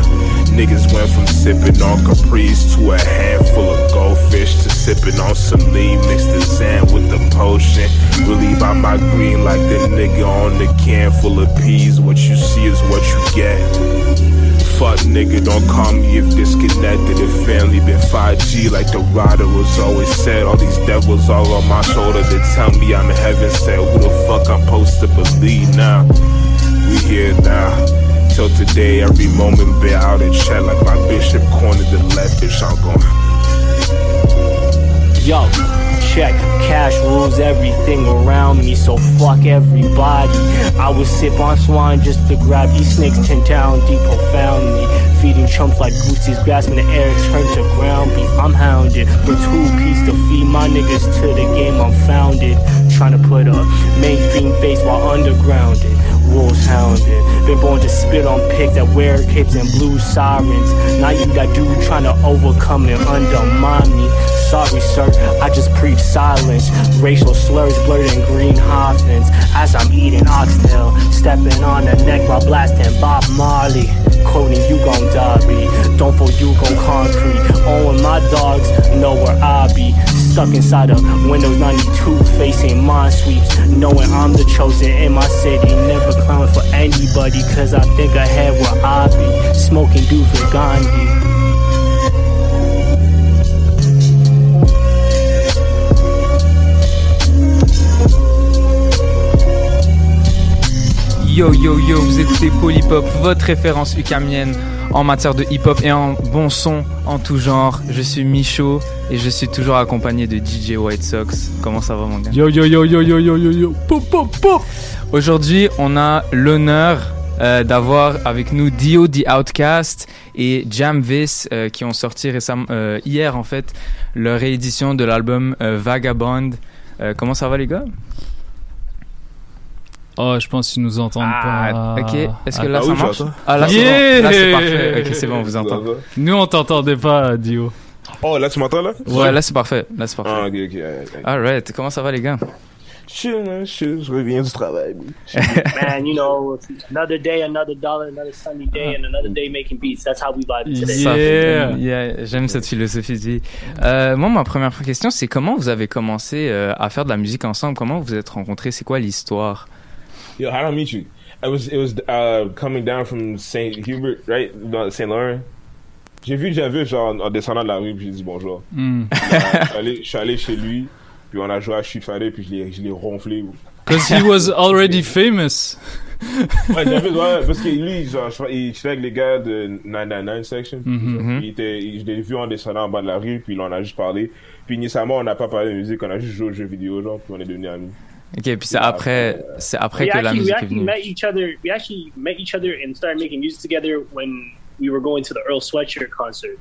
Niggas went from sipping on Caprice to a handful of goldfish to sipping on some lean. Mixed the sand with the potion. Really by my green like the nigga on the can full of peas. What you see is what you get. Fuck nigga, don't call me if disconnected. If family been 5G like the rider was always said. All these devils all on my shoulder to tell me I'm in heaven. Said, who the fuck I'm supposed to believe now? We here now. Till today, every moment been out in check like my bishop cornered the left. Bitch, I'm going. Yo, check. Cash rules everything around me, so fuck everybody. I would sip on swine just to grab these snakes ten down deep profoundly. Feeding chumps like goosies, grasping the air, turn to ground beef. I'm hounded for two piece to feed my niggas to the game I'm founded. Trying to put a mainstream face while undergrounded. Wolves hounded. Been born to spit on pigs that wear capes and blue sirens. Now you that dude trying to overcome and undermine me. Sorry, sir, I just preach silence. Racial slurs blurred in green Hoffmans. As I'm eating oxtail, stepping on the neck while blasting Bob Marley. Quoting you gon' die, be. Don't for you gon' concrete. Oh, Owing my dogs know where I be. Stuck inside of Windows 92, facing mind sweeps. Knowing I'm the chosen in my city. Never clowning for anybody, cause I think ahead where I be. Smoking dudes with Gandhi. Yo yo yo, vous écoutez Polypop, votre référence ukamienne en matière de hip-hop et en bon son en tout genre. Je suis Micho et je suis toujours accompagné de DJ White Sox. Comment ça va mon gars? Yo yo yo yo yo yo yo yo, pop pop pop. Aujourd'hui, on a l'honneur euh, d'avoir avec nous Dio The Outcast et Jamvis euh, qui ont sorti récemment euh, hier en fait leur réédition de l'album euh, Vagabond. Euh, comment ça va les gars? Oh, je pense qu'ils nous entendent Ah, pas. ok. Est-ce que là, Ah, ça oui, marche? Ah, là, c'est bon. Là, c'est parfait. Ok, c'est bon, on vous entend. Nous, on t'entendait pas, Dio. Oh, là, tu m'entends, là? Ouais, là, c'est parfait. Là, c'est parfait. Ah, ok, ok. Alright, comment ça va, les gars? Man, chill. Je reviens du travail. Man, you know, another day, another dollar, another sunny day, and another day making beats. That's how we vibe today. Ça, yeah, J'aime cette philosophie de vie. Euh, moi, ma première question, c'est comment vous avez commencé euh, à faire de la musique ensemble? Comment vous vous êtes rencontrés? C'est quoi l'histoire? Yo, how did I meet you? It was it was uh, coming down from Saint Hubert, right? Saint Laurent. J'ai vu Javis genre en, en descendant de la rue, puis j'ai dit bonjour. Mm. Euh, je, suis allé, je suis allé chez lui, puis on a joué à Street Fighter, puis je l'ai je l'ai ronflé. Because he was already famous. Ouais, Javis, ouais, parce que lui, genre, je- il était avec les gars de 999 Section. Mhm. Il était, il- je l'ai vu en descendant en bas de la rue, puis là, on a juste parlé. Puis initialement, on n'a pas parlé de musique, on a juste joué aux jeux vidéo, genre, puis on est devenus amis. Ok, puis c'est après, c'est après we que la we musique est actually venue. met each other. We actually met each other and started making music together when we were going to the Earl Sweatshirt concert.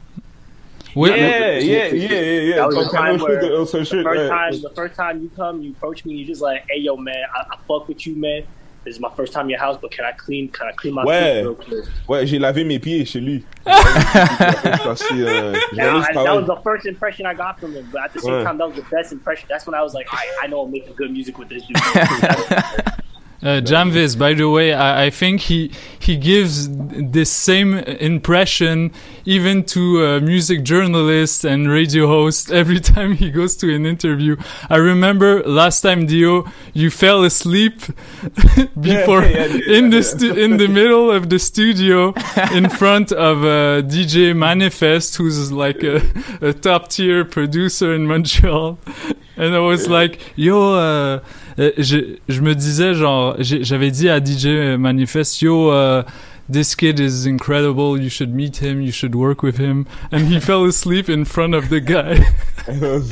Oui, Yeah, yeah, yeah, yeah, yeah. That was the time where shoot the Earl the Sweatshirt, first ouais. time, the first time you come, you approach me, you just like, hey yo man, I, I fuck with you man. This is my first time in your house, but can I clean? Can I clean my Ouais, feet real quick? ouais, j'ai lavé mes pieds chez lui. Parce que, euh, j'allais I- that was the first impression I got from him, but at the same Ouais. time, that was the best impression. That's when I was like, I, I know I'm making good music with this dude. Uh, Jamvis, by the way, I, I think he he gives the same impression even to uh, music journalists and radio hosts every time he goes to an interview. I remember last time Dio, you fell asleep before yeah, yeah, in the yeah. stu- in the middle of the studio in front of uh, DJ Manifest, who's like a, a top tier producer in Montreal. And I was like, yo, euh, euh, je, je me disais, genre, j'avais dit à DJ Manifest, yo, uh, this kid is incredible, you should meet him, you should work with him. And he fell asleep in front of the guy. that's,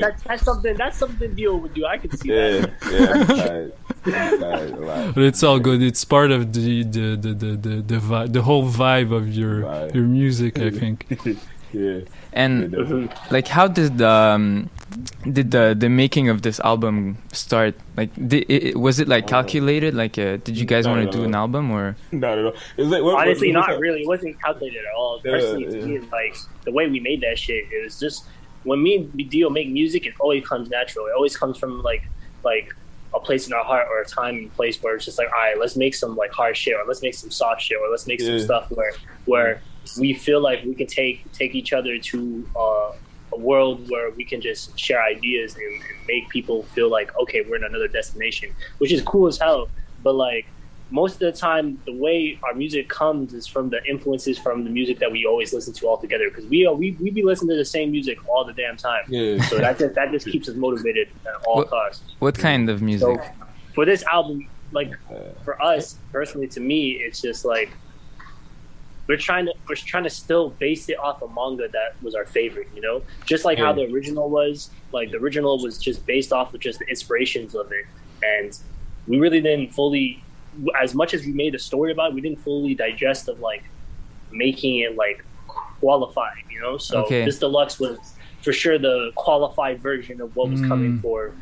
that's, that's something. That's something Dio would do. I could see Yeah, that. yeah. But it's all good. It's part of the the the the the, the, vi- the whole vibe of your your music, I think. Yeah. And like, how did um, did the the making of this album start? Like, did, it, was it like calculated? Like, uh, did you guys want to do an album or? Not at all. It's like, what, Honestly, what, not really. It wasn't calculated at all. Yeah, Personally, to yeah. me, like the way we made that shit, it was just when me and Dio make music, it always comes natural. It always comes from like like a place in our heart or a time and place where it's just like, all right, let's make some like hard shit, or let's make some soft shit, or let's make some stuff where where we feel like we can take take each other to uh, a world where we can just share ideas and, and make people feel like okay, we're in another destination, which is cool as hell. But like most of the time, the way our music comes is from the influences from the music that we always listen to all together. Because we are, we we be listening to the same music all the damn time. Yeah. So that just that just keeps us motivated at all What- costs. What kind of music? So for this album, like for us personally, to me, it's just like we're trying to we're trying to still base it off a manga that was our favorite. You know, just like how the original was. Like the original was just based off of just the inspirations of it, and we really didn't fully, as much as we made a story about it, we didn't fully digest of like making it like qualified. You know, so Okay. this deluxe was for sure the qualified version of what was coming Mm. for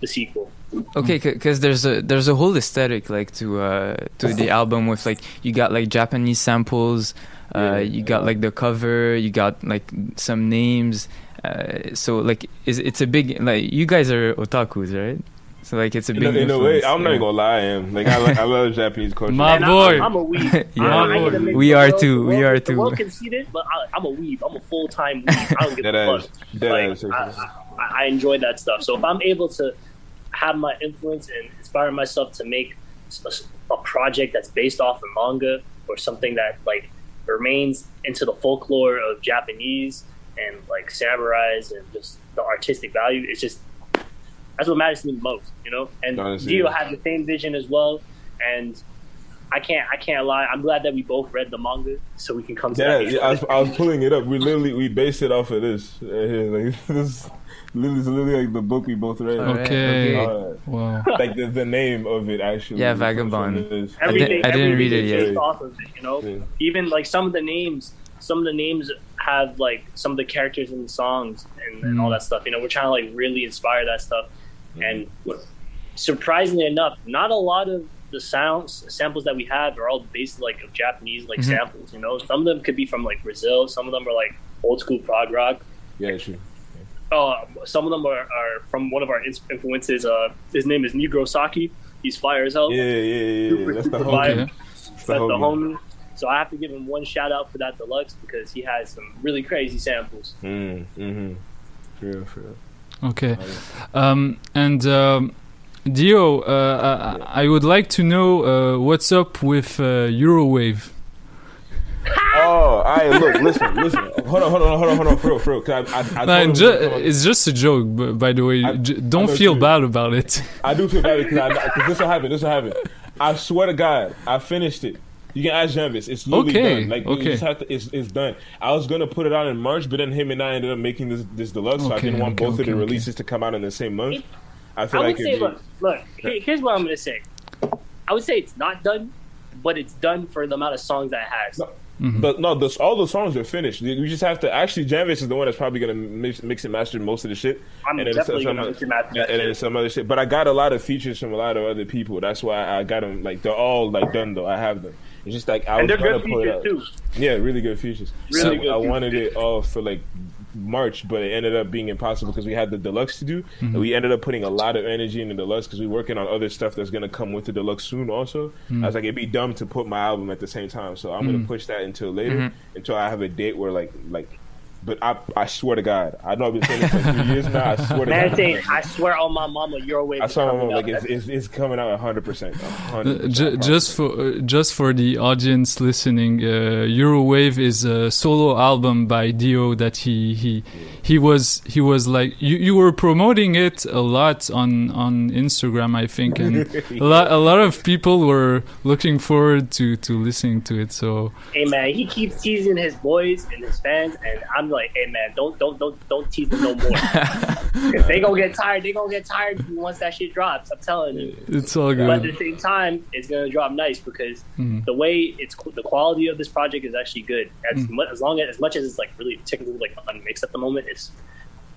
the sequel. Okay, because there's a there's a whole aesthetic like to uh to the album with like you got like Japanese samples, uh you got like the cover, you got like some names, uh so like is it's a big like you guys are otakus right? So like it's a In big a, in a way, I'm not yeah. even gonna lie, I am. Like, I, like, I love Japanese culture. My And boy. I'm, I'm a weeb. Yeah. I, I ain't gonna We are world- too, we world- are too. world conceited, but I, I'm a weeb. I'm a full time weeb. I don't give Dead a fuck. Like. I, I, I enjoy that stuff. So if I'm able to have my influence and inspire myself to make a, a project that's based off of manga or something that like remains into the folklore of Japanese and like samurais and just the artistic value, it's just that's what matters to me the most, you know. And Honestly, Dio has the same vision as well, and I can't I can't lie. I'm glad that we both read the manga so we can come to Yeah, that. yeah, I was, I was pulling it up. We literally we based it off of this. right here. Like this, literally, is literally like the book we both read. Alright, Okay. Uh, Wow. like the, the name of it actually. Yeah, Vagabond. this. I didn't- I didn't read it yet. based off of it, you know. Yeah. Even like some of the names, some of the names have like some of the characters in the songs and, and all Mm. that stuff. You know, we're trying to like really inspire that stuff, and surprisingly enough, not a lot of the sounds samples that we have are all based like of Japanese like Mhm. samples. You know, some of them could be from like Brazil. Some of them are like old school prog rock. Yeah, true. Uh, some of them are, are from one of our influences. Uh, his name is Negro Saki. He's fire as hell. Yeah, yeah, yeah, yeah. Super, That's the super homie. fire. That's That's the the homie. homie. So I have to give him one shout out for that deluxe because he has some really crazy samples. Mm, mm-hmm. For real, for real. Okay. Um, and um, Dio, uh, I, I would like to know uh, what's up with uh, Eurowave. Oh, I look, listen, listen. Hold on, hold on, hold on, hold on, for real, for real. 'cause I, I, I No, ju- to come on- it's just a joke, by the way. J- don't feel too. bad about it. I do feel bad because this will happen. This will happen. I swear to God, I finished it. You can ask Janvis. It's literally Okay, done. Like okay. you just have to. It's, it's done. I was gonna put it out in March, but then him and I ended up making this this deluxe. so I didn't want okay, both okay, of the okay. releases to come out in the same month. I I feel would like say, it'd be- look, look. here- here's what I'm gonna say. I would say it's not done, but it's done for the amount of songs that it has. Mm-hmm. But no, the, all the songs are finished. We just have to. Actually, Janvis is the one that's probably gonna mix, mix and master most of the shit. I'm and definitely some, gonna mix and master and then some other shit. But I got a lot of features from a lot of other people. That's why I got them. Like they're all like done though. I have them. It's just like I And was they're gonna good features, out. Yeah, really good features. Really So good I features. wanted it all for like March, but it ended up being impossible because we had the deluxe to do. Mm-hmm. And we ended up putting a lot of energy in the deluxe because we're working on other stuff that's gonna come with the deluxe soon. Also, Mm. I was like, it'd be dumb to put my album at the same time, so I'm Mm. gonna push that until later, Mhm. until I have a date where like like. But I I swear to God, I know I've been saying this for three years now. I swear to Man, God. saying, I swear on my mama, your way. I saw my mom like it's, it's, it's coming out 100. percent Uh, ju- just for uh, just for the audience listening, uh, Eurowave is a solo album by Dio that he he he was he was like you, you were promoting it a lot on on Instagram I think and a lot a lot of people were looking forward to to listening to it so Hey man, he keeps teasing his boys and his fans, and I'm like, hey man, don't don't don't don't tease them no more. if they gonna get tired, they gonna get tired once that shit drops. I'm telling you. it's all good. But at the same time, it's gonna drop nice because Mhm. the way it's the quality of this project is actually good. As, Mm. mu- as long as as much as it's like really technically like unmixed at the moment, it's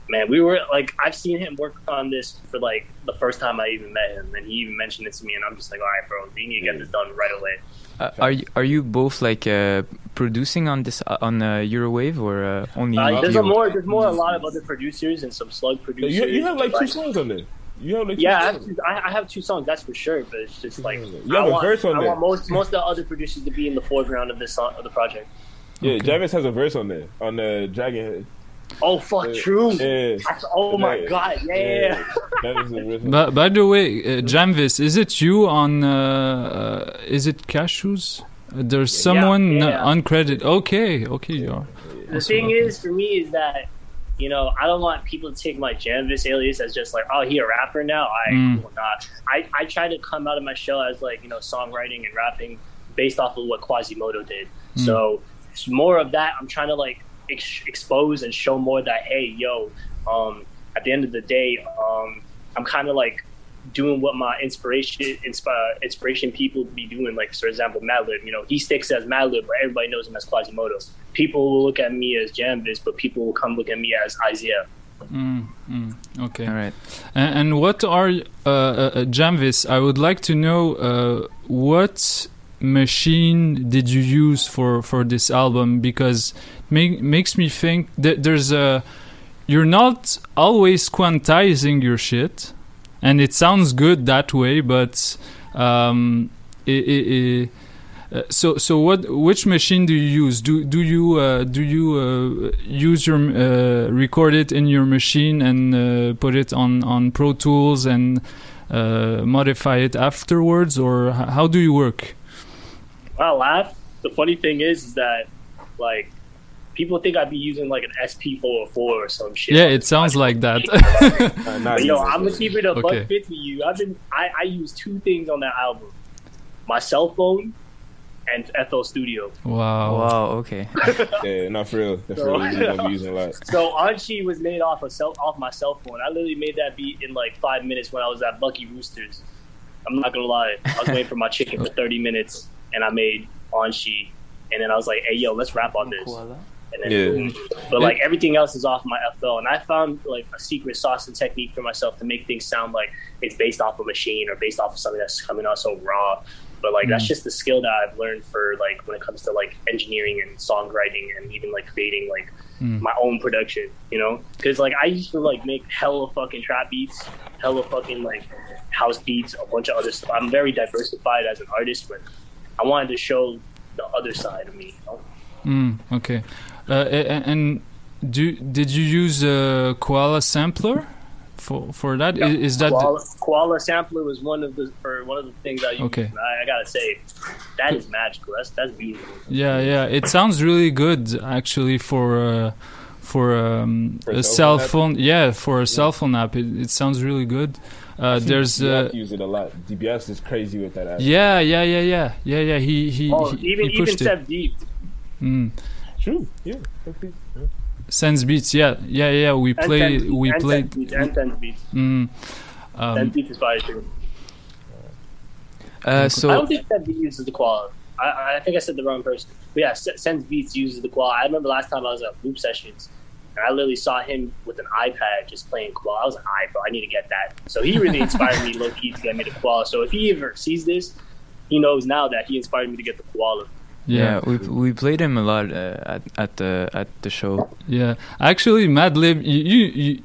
man. We were like I've seen him work on this for like the first time I even met him, and he even mentioned it to me, and I'm just like, all right, bro, we need to get this done right away. Uh, are you are you both like uh, producing on this uh, on uh, Eurowave or uh, only? Uh, there's a more there's more a lot of other producers and some slug producers. You, you have like two Like- songs on there. You have like two Yeah, I have, two, I, I have two songs, that's for sure. But it's just like You I have a want, verse on I there. want most most of the other producers to be in the foreground of this song, of the project. Yeah, Javis has a verse on there on the Dragon Head. Oh fuck, true. Yeah. That's- oh my Yeah. god, yeah. Javis has a But by the way, uh, Jamvis, is it you on? Uh, uh, is it Cashews? There's someone yeah. uncredited. Okay, okay, are. The thing is, for me, is that you know I don't want people to take my Janvis alias as just like, oh, he a rapper now. I Mm. will not. I I try to come out of my shell as like you know songwriting and rapping based off of what Quasimoto did. Mm. So it's more of that. I'm trying to like ex- expose and show more that hey, yo, um, at the end of the day, um, I'm kind of like doing what my inspiration insp- inspiration people be doing. Like for example, Madlib. You know, he sticks as Madlib, but everybody knows him as Quasimoto. People will look at me as Janvis, but people will come look at me as Isaiah. Mm, mm, okay. All right. And, and what are uh, uh, uh, Jamvis? I would like to know uh, what machine did you use for for this album because make, makes me think that there's a you're not always quantizing your shit, and it sounds good that way, but um, i i i uh, so so what which machine do you use do do you uh, do you uh, use your uh, record it in your machine and uh, put it on on pro tools and uh, modify it afterwards or how do you work I laugh. The funny thing is, is that like people think I'd be using like an SP 404 or some shit. yeah it sounds like that uh, But, yo, I'm gonna keep it a buck Okay. fifty. You, I've been, I, I use two things on that album: my cell phone and FL Studio. wow Wow. Okay. yeah, not for real. That's So- really really gonna be using a lot. So Anchi was made off of cell, off my cell phone. I literally made that beat in like five minutes when I was at Bucky Roosters. I'm not gonna lie. I was waiting for my chicken for 30 minutes, and I made Anchi, and then I was like, "Hey, yo, let's rap on this." And then Yeah. But like everything else is off my FL, and I found like a secret sauce and technique for myself to make things sound like it's based off a machine or based off of something that's coming out so raw. But like that's Mm. just the skill that I've learned for like when it comes to like engineering and songwriting and even like creating like Mm. my own production, you know? Because like I used to like make hella fucking trap beats, hella fucking like house beats, a bunch of other stuff. I'm very diversified as an artist, but I wanted to show the other side of me. You know? Mm, okay. Uh, a- a- and do did you use a koala sampler for for that? I- Is that koala, koala sampler was one of the or one of the things I used. Okay. I, I gotta say, that is magical. That's that's beautiful. Yeah, yeah. It sounds really good actually for uh, for, um, For a a cell cell phone phone. Yeah, for a cell phone app. It, it sounds really good. Uh, there's uh, use it a lot. DBS is crazy with that app. yeah, yeah, yeah, yeah, yeah, yeah. He he, Oh, he, even he even pushed it. Seb Deep. Mm. True. Yeah. okay. Yeah. Sense beats. Yeah, yeah, yeah. We And play. Sense Beats, We and played. Sense Beats, and Sense Beats. Mm. Sense Um, Beats is fire too. Uh, I don't think Sense Beats uses the koala. I, I think I said the wrong person. But yeah, Sense Beats uses the koala. I remember last time I was at Loop Sessions, and I literally saw him with an iPad just playing koala. I was like, "I bro, I need to get that." So he really inspired me low key to get me the koala. So if he ever sees this, he knows now that he inspired me to get the koala. Yeah, we we played him a lot uh, at at the at the show. Yeah, actually, Madlib, you, you, you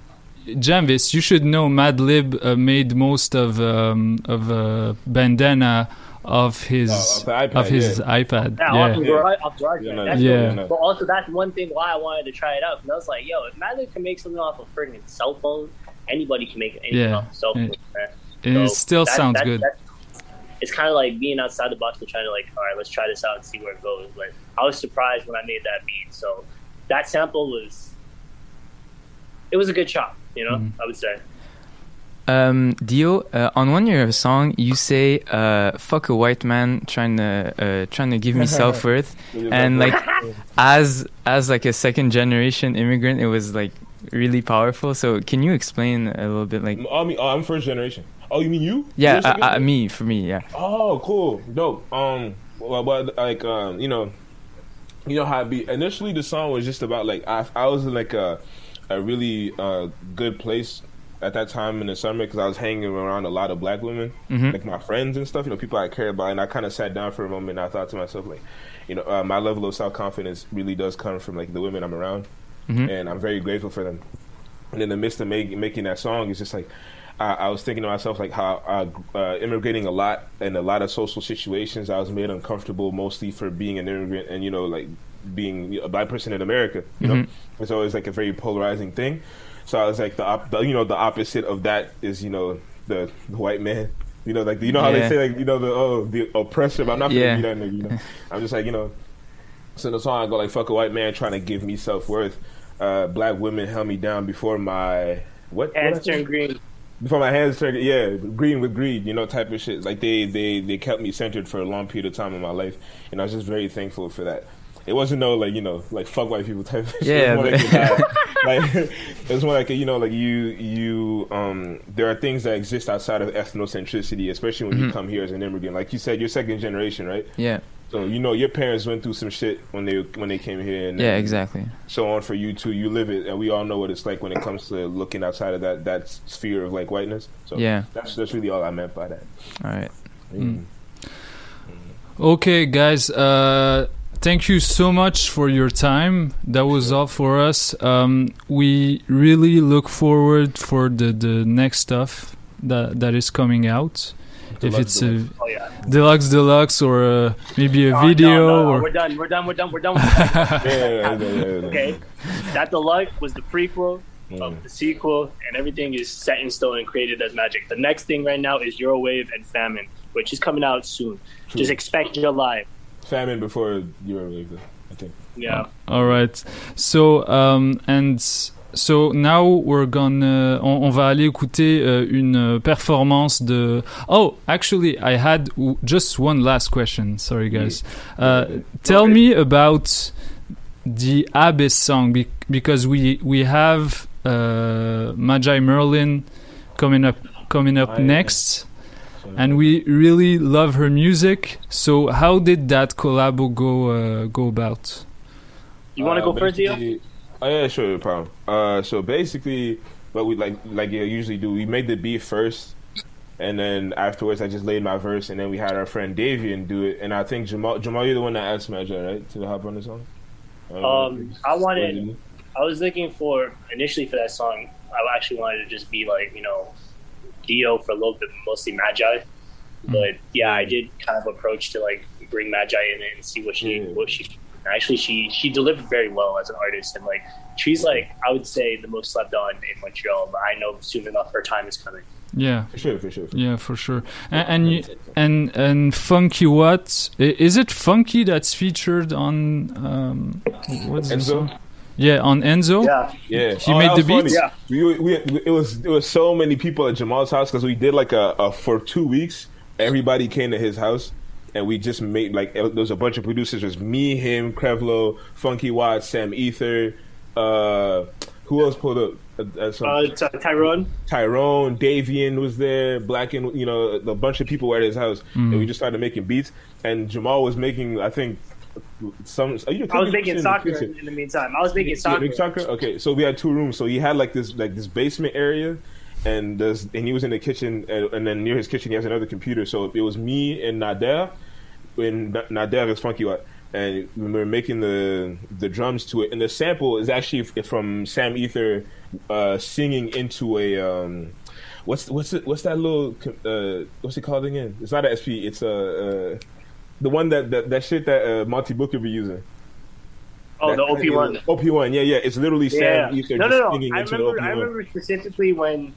Janvis, you should know Madlib uh, made most of um, of uh, bandana of his Oh, of iPad, of his yeah. iPad. Yeah, Yeah, off the garage, off the garage, Yeah, no, That's yeah. what- But also, that's one thing why I wanted to try it out. And I was like, yo, if Madlib can make something off a friggin' cell phone, anybody can make anything Yeah. off a cell phone. And- man. and it still sounds good. It's kind of like being outside the box and trying to like, all right, let's try this out and see where it goes. But I was surprised when I made that beat. So that sample was, it was a good chop. You know, Mm-hmm. I would say. Um, Dio, uh, on one of your song, you say uh, "fuck a white man trying to uh, trying to give me self worth," and like as as like a second generation immigrant, it was like really powerful. So can you explain a little bit, like me, oh, I'm first generation. Oh, you mean you? yeah, uh, uh, me for me, yeah. Oh, cool, dope. Um, well, but like, um, you know, you know how I be. Initially, the song was just about like I, I was in like a a really uh, good place at that time in the summer because I was hanging around a lot of black women, Mhm. like my friends and stuff. You know, people I care about, and I kind of sat down for a moment. and I thought to myself, like, you know, uh, my level of self confidence really does come from like the women I'm around, Mhm. and I'm very grateful for them. And in the midst of make, making that song, it's just like I, I was thinking to myself like how uh, uh, immigrating a lot in a lot of social situations, I was made uncomfortable mostly for being an immigrant and you know like being a black person in America. You know, Mhm. it's always like a very polarizing thing. So I was like the, op- the you know the opposite of that is you know the, the white man. You know, like you know how Yeah. they say like you know the oh the oppressor. But I'm not gonna Yeah. be that nigga. You know, I'm just like you know. So in the song I go like fuck a white man trying to give me self worth. Uh, black women held me down before my what? Hands what I say? turn green. Before my hands turned, yeah, green with greed, you know, type of shit. Like they, they, they kept me centered for a long period of time in my life, and I was just very thankful for that. It wasn't no like you know like fuck white people type. Of shit. Yeah, it was more but- like, like it was more like you know like you you um there are things that exist outside of ethnocentricity, especially when you Mhm. come here as an immigrant. Like you said, you're second generation, right? Yeah. So you know your parents went through some shit when they when they came here, and Yeah, exactly. So on for you too. You live it, and we all know what it's like when it comes to looking outside of that that sphere of like whiteness. So Yeah. that's that's really all I meant by that. All right. Mm. Okay, guys. Uh, thank you so much for your time. That was all for us. Um, we really look forward for the, the next stuff that that is coming out. If Deluxe it's a Deluxe. Oh, yeah. deluxe deluxe or uh, maybe a Oh, video no, no, or we're done. We're done. We're done. We're done. With that. Yeah. Okay, that deluxe was the prequel Mm. of the sequel, and everything is set in stone and created as magic. The next thing right now is Eurowave and Famine, which is coming out soon. True. Just expect your July. Famine before Eurowave, though, I think. Yeah. All right. So um, and so now we're gonna on, on va aller écouter euh, une euh, performance de. Oh, actually, I had just one last question. Sorry, guys. Uh, tell me about the Abyss song be- because we we have uh, Magi Merlin coming up coming up yeah. next. And we really love her music. So how did that collabo go uh, go about? You want to Uh, go first, Dio? Oh yeah, sure, no problem. Uh, so basically, what we like, like you usually do, we made the beat first, and then afterwards, I just laid my verse, and then we had our friend Davian do it, and I think Jamal, Jamal, you're the one that asked Magi, right, to hop on the song. Um, I wanted. I was looking for initially for that song. I actually wanted to just be like you know, Dio for a little bit, mostly Magi. But yeah, I did kind of approach to like bring Magi in and see what she what she. Actually, she she delivered very well as an artist, and like she's like I would say the most slept on in Montreal. But I know soon enough her time is coming. Yeah. For sure, for sure. Yeah, for sure. And and you- and, and Funkywhat i- is it? Funky that's featured on um, what's the Enzo? song? Yeah, on Enzo. Yeah, he Oh, made the beat yeah. We, we, we, it was it was so many people at Jamal's house because we did like a, a for two weeks. Everybody came to his house, and we just made like there was a bunch of producers. It was me, him, Krevlo, Funky Watts, Sam Ether. Uh, who else pulled up? Uh, uh, Uh, Ty- Tyrone. Tyrone, Davian was there, Black and you know a bunch of people were at his house, Mhm. and we just started making beats. And Jamal was making, I think, some. Are you I was making shit in the soccer kitchen? in the meantime. I was making Yeah, soccer. big soccer. Okay, so we had two rooms. So he had like this like this basement area, and there's and he was in the kitchen, and, and then near his kitchen he has another computer. So it was me and Nader, and Na- Nader is Funkywhat. And we were making the the drums to it, and the sample is actually from Sam Ether uh, singing into a um, what's what's it, what's that little uh, what's it called again? It's not a SP. It's a uh, the one that that, that shit that uh, Monte Booker be using. Oh, That the OP1. OP1, yeah, yeah. It's literally Yeah. Sam Ether No, just no, no. singing I into remember. I OP1. remember specifically when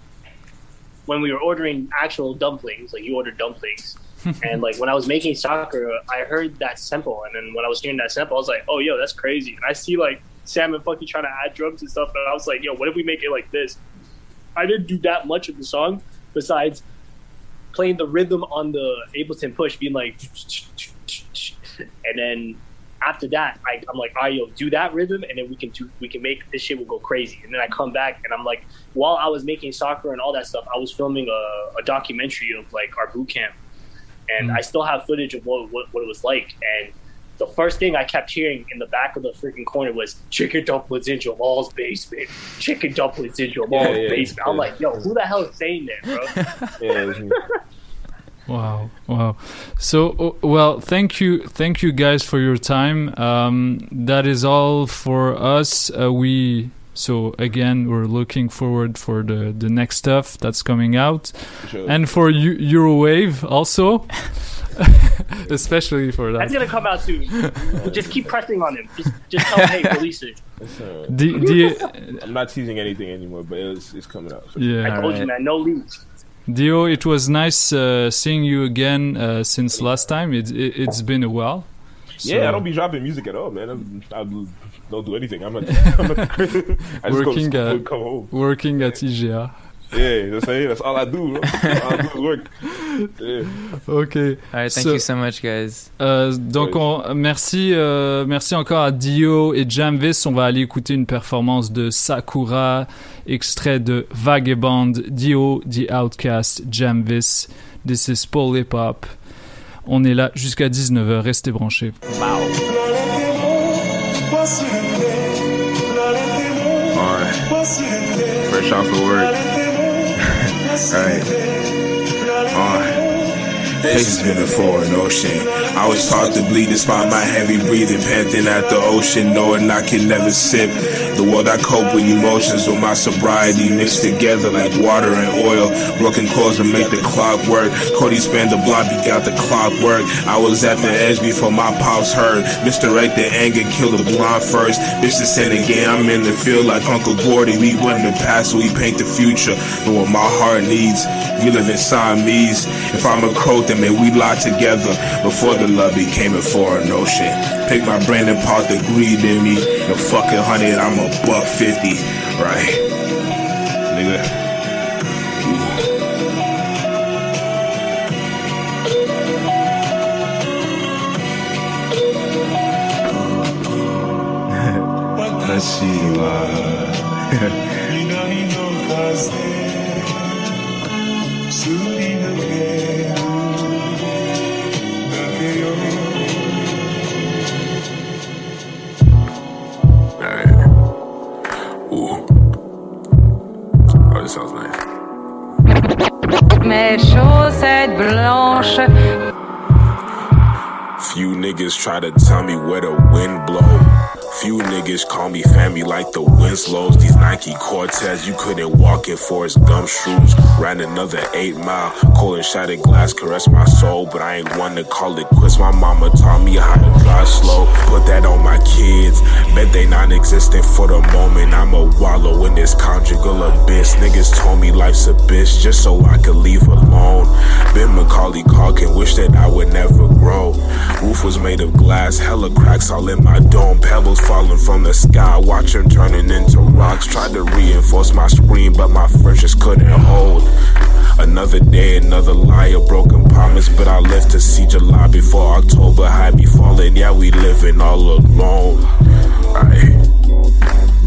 when we were ordering actual dumplings. Like you ordered dumplings, and like when I was making soccer, I heard that sample, and then when I was hearing that sample, I was like, "Oh, yo, that's crazy!" And I see like Sam and Funky trying to add drums and stuff, and I was like, "Yo, what if we make it like this?" I didn't do that much of the song besides playing the rhythm on the Ableton push, being like, and then after that, I, I'm like, all right, yo, do that rhythm, and then we can do, we can make this shit will go crazy. And then I come back, and I'm like, while I was making soccer and all that stuff, I was filming a, a documentary of like our boot camp, and mm. I still have footage of what, what what it was like. And the first thing I kept hearing in the back of the freaking corner was chicken dumplings in Jamal's basement, chicken dumplings in Jamal's Yeah, yeah, basement. I'm like, yo, who the hell is saying that, bro? Yeah, it was- Wow, wow. So, uh, well, thank you, thank you guys for your time. Um, that is all for us. Uh, we so again, we're looking forward for the the next stuff that's coming out, Sure. and for Eu- Eurowave also, especially for that. That's gonna come out soon. just keep pressing on him. Just just tell him, hey, release it. It's alright. Do- do I'm not teasing anything anymore, but it's, it's coming out. Yeah. I told you, man, no leaks. Dio, it was nice uh, seeing you again uh, since last time. It, it, it's been a while. Yeah, I don't be dropping music at all, man. I'm, I don't do anything. I'm a, I'm a I just working school at come home. working at IGA. Yeah, that's, it. that's all I do. Bro. all I do is work. Yeah. Ok. All right, thank So- you so much, guys. Euh, donc on, merci, euh, merci encore à Dio et Jamvis. On va aller écouter une performance de Sakura, extrait de Vagabond, Dio, The Outcast, Jamvis. This is Paul Hip Hop. On est là jusqu'à 19h. Restez branchés. Alright. Fresh off of work. Right. On. Patience been a foreign ocean. I was taught to bleed despite my heavy breathing, panting at the ocean, knowing I can never sip. The world I cope with emotions with my sobriety mixed together like water and oil. Broken chords to make the clock work. Cody spanned the block, he got the clock work. I was at the edge before my pops heard. Misdirected anger killed the blonde first. Bitch to sin again, I'm in the field like Uncle Gordy. We win the past, so we paint the future. But what my heart needs, we live in Siamese. If I'm a crow, then may we lied together. Before the love became a foreign notion. Pick my brain and part the greed in me. The fucking hundred, I'm a buck fifty. Right. Nigga. said, chaussettes blanches. Few niggas try to tell me where the wind blows. Few niggas call me family like the Winslows. These Nike Cortez, you couldn't walk in Forrest Gump shoes. Ran another eight mile, cold and shattered glass caress my soul, but I ain't one to call it quits. My mama taught me how to drive slow. Put that on my kids, bet they non-existent for the moment. I'ma wallow in this conjugal abyss. Niggas told me life's a bitch just so I could leave alone. Been Macaulay Culkin, wish that I would never grow. Roof was made of glass, hella cracks all in my dome. Pebbles falling from the sky, watch them turning into rocks. Tried to reinforce my screen, but my French just couldn't hold. Another day, another lie, a broken promise, but I live to see July before October. High be falling, yeah, we living all alone. Right.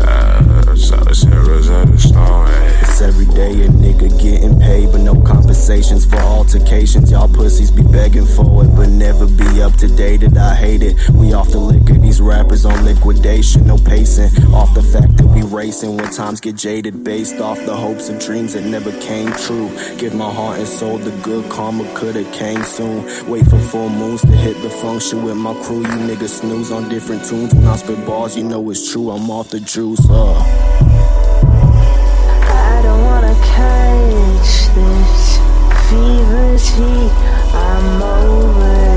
Uh, in the stone. It's every day a nigga getting paid, but no compensations for altercations. Y'all pussies be begging for it, but never be up to date. It I hate it. We off the liquor, these rappers on liquidation, no pacing. Off the fact that we racing when times get jaded, based off the hopes and dreams that never came true. Give my heart and soul the good karma coulda came soon. Wait for full moons to hit the function with my crew. You niggas snooze on different tunes. When I spit bars, you know it's true. I'm off the juice. Uh. I don't wanna catch this fever's heat. I'm over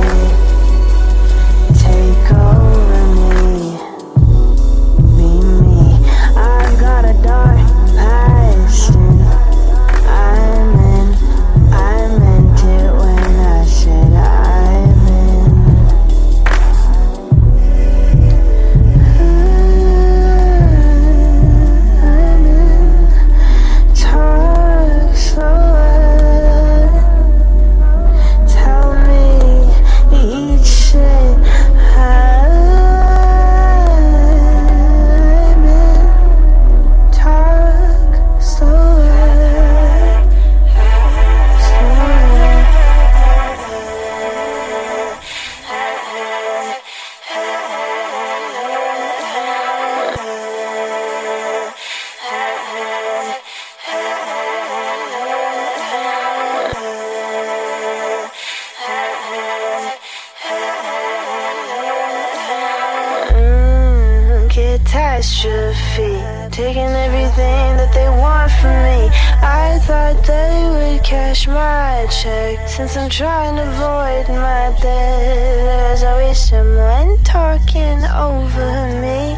catastrophe. Taking everything that they want from me. I thought they would cash my check. Since I'm trying to avoid my debt, there's always someone talking over me.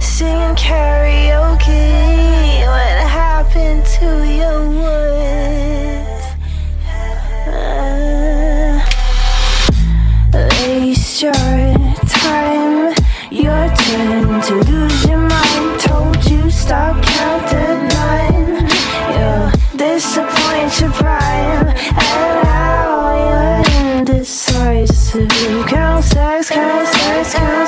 Singing karaoke. What happened to your words? Uh, to lose your mind. Told you stop, count to nine. Disappoint your prime, indecisive. Count stacks, count stacks, count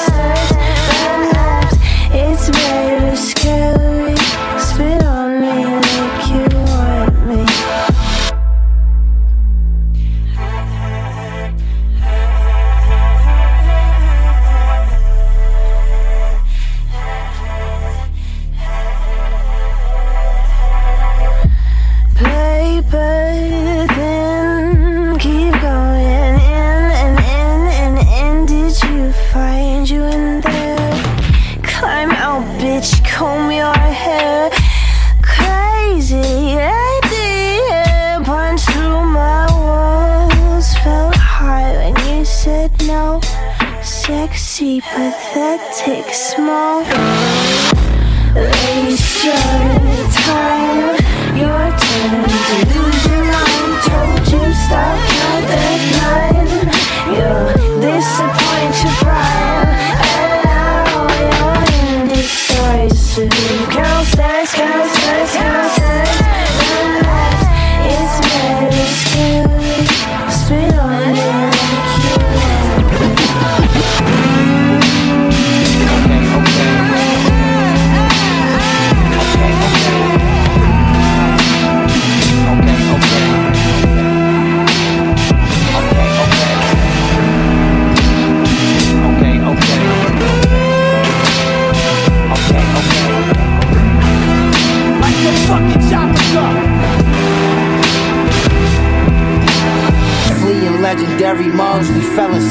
small.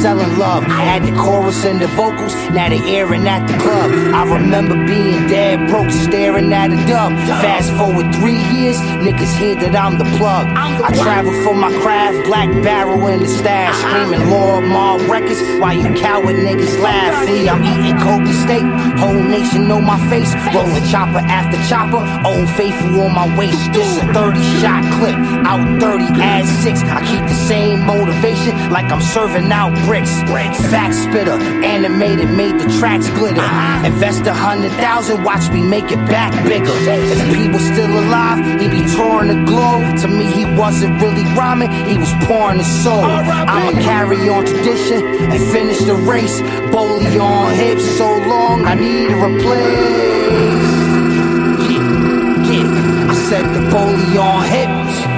Selling love. had the chorus and the vocals, now they airing at the club. I remember being dead broke, staring at a dub. Fast forward three years, niggas hear that I'm the plug. I travel for my craft, black barrel in the stash, screaming Lord Mar records while you coward niggas laugh. See, I'm eating Kobe steak, whole nation know my face, rolling chopper after chopper, old faithful on my waist. This a 30 shot clip, out 30, add six. I keep the same motivation like I'm serving out bricks. Fact spitter, animated, made the tracks glitter. Invest a hundred thousand, watch me make it back bigger. If P was still alive, he'd be touring the globe. To me, he wasn't really rhyming, he was pouring his soul. I'ma carry on tradition and finish the race. Bowley on hips so long, I need a replace. Yeah, yeah. I said the bowley on hips.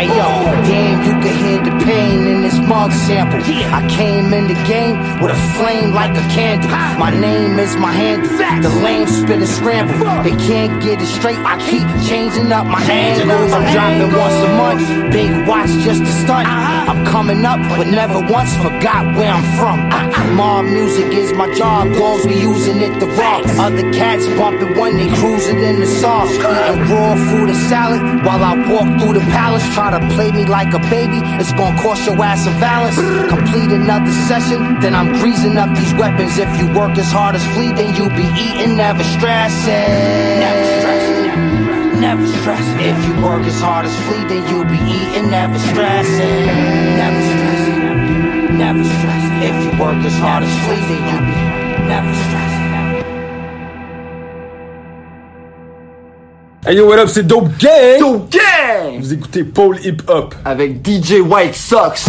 Hey yo, damn, you can hear the pain in this mug sample. I came in the game with a flame like a candle. My name is my handle. The lame spit and scramble. They can't get it straight. I keep changing up my angles. I'm dropping once a month. Big watch just to stunt. I'm coming up, but never once forgot where I'm from. Mob music is my job. Dogs be using it to rock. Other cats bumping when they cruising in the sauce. Eating raw food and salad while I walk through the palace. Try to play me like a baby, it's gonna cost your ass a balance. Complete another session, then I'm greasing up these weapons. If you work as hard as Flea, then you be eating, never stressing. Never stressing. Never stressing. If you work as hard as Flea, then you be eating, never stressing. Never stressing. Never stressing. If you work as hard as Flea, then you be never stressing. Hey yo, what up, c'est Dope Gang! Dope Gang! Vous écoutez Paul Hip Hop. Avec DJ White Sox.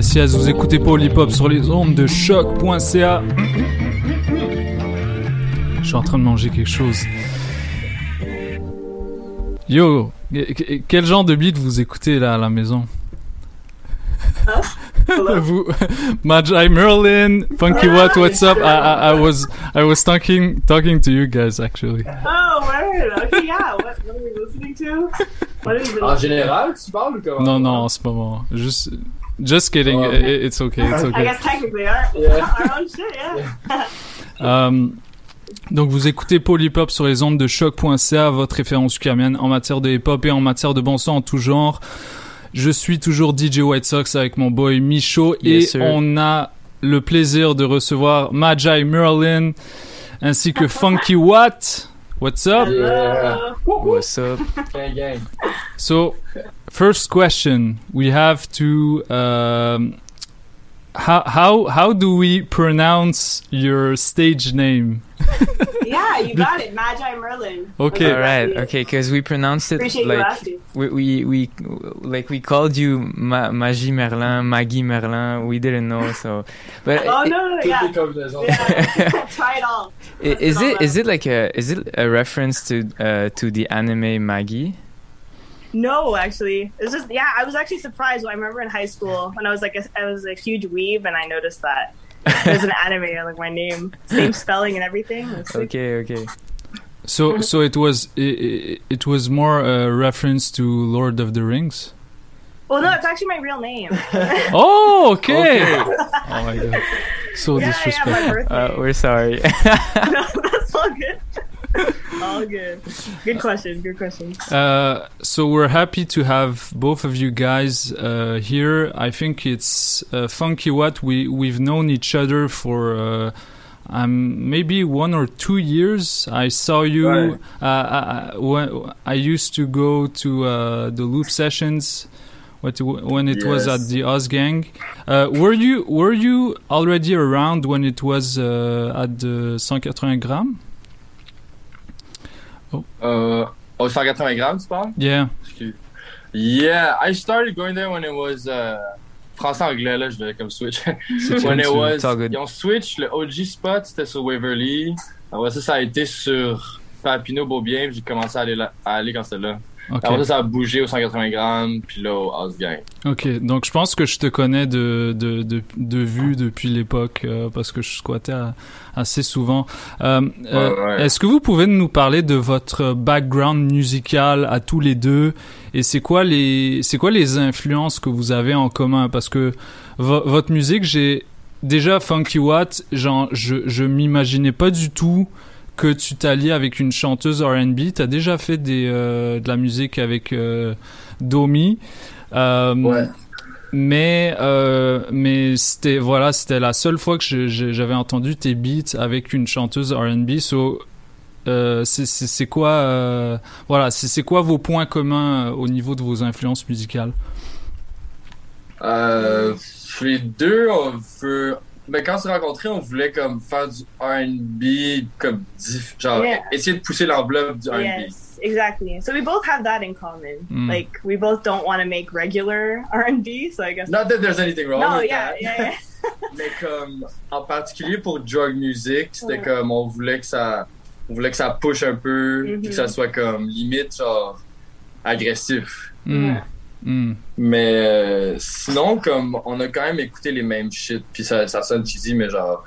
Yes, yes, vous écoutez Hop sur les ondes de choc.ca. Je suis en train de manger quelque chose. Yo, quel genre de beat vous écoutez là à la maison? Vous, Magi Merlin, Funky What, what's up? I, I, I was I was talking talking to you guys actually. Oh, word. Okay, yeah. What, what are we listening to? What have you En général, tu parles ou comment? Non, non, en ce moment. Just, just kidding. I- It's okay. It's I okay. guess technically our, Yeah. our own shit, yeah. Euh, donc vous écoutez Hop sur les ondes de choc.ca, votre référence ukamienne en matière de hip hop et en matière de bon son en tout genre. Je suis toujours DJ White Sox avec mon boy Micho et sir. on a le plaisir de recevoir Magi Merlin ainsi que Funky Watt. What's up? Yeah. What's up? Gang, gang. So, first question, we have to um, how how how do we pronounce your stage name? yeah, you got it. Magi Merlin. Okay. All right. Okay, because we pronounced it Appreciate like asking. we, we we like we called you Ma- Magie Merlin, Maggie Merlin. We didn't know, so. But Oh, no, no, Toutes yeah. les combinaisons. Yeah. Try it all. i- is it is it like a is it a reference to uh to the anime Maggie? No, actually, it's just yeah. I was actually surprised. I remember in high school when I was like a, I was a huge weeb, and I noticed that there's an anime like my name, same spelling and everything. Like- Okay, okay. So so it was it, it was more a reference to Lord of the Rings. Well, no, it's actually my real name. Oh, okay. Okay. oh my god. So Yeah, yeah, disrespectful. birthday. Uh, we're sorry. no, that's all good. All good. Good question. Good question. Uh, so we're happy to have both of you guys uh, here. I think it's uh, funky. What we we've known each other for uh, um, maybe one or two years. I saw you. Right. Uh, I, I- I used to go to uh, the loop sessions. What, when it was at the Ausgang, uh, were you were you already around when it was uh, at the 180 grammes? Uh, oh, 180 grammes, tu parles? Yeah. Excuse. Yeah, I started going there when it was uh, français-anglais, là, je vais comme switch. When it was, ils ont switch, le OG spot, c'était sur Waverly. Après ça, ça a été sur Papineau Beaubien, puis j'ai commencé à aller, là, à aller quand c'était là. Ok. Après ça, ça a bougé au 180 grammes, puis là, au House Gang. Ok, donc je pense que je te connais de, de, de, de vue depuis l'époque euh, parce que je squattais à- assez souvent. Euh, euh, ouais. Est-ce que vous pouvez nous parler de votre background musical à tous les deux? Et c'est quoi les c'est quoi les influences que vous avez en commun? Parce que vo- votre musique j'ai déjà Funky Watt genre je je m'imaginais pas du tout que tu t'allies avec une chanteuse R&B. T'as déjà fait des, euh, de la musique avec euh, Domi. Euh, Mais, mais c'était, voilà, c'était la seule fois que j'avais entendu tes beats avec une chanteuse R&B. So, c'est- quoi, voilà, c'est quoi vos points communs au niveau de vos influences musicales? Les deux, on veut. Mais quand on s'est rencontrés, on voulait comme faire du R&B, comme diff- genre Yeah. essayer de pousser l'enveloppe du R&B. Yes, exactly. So we both have that in common. Mm. Like we both don't want to make regular R and B. So I guess Not that there's anything wrong No, with yeah, that. yeah, yeah. Mais comme en particulier pour drug music, c'était Ouais. comme on voulait que ça, on voulait que ça push un peu, Mhm. puis que ça soit comme limite genre agressif. Mm. Mm. Mais euh, sinon, comme on a quand même écouté les mêmes shit, puis ça, ça sonne cheesy, mais genre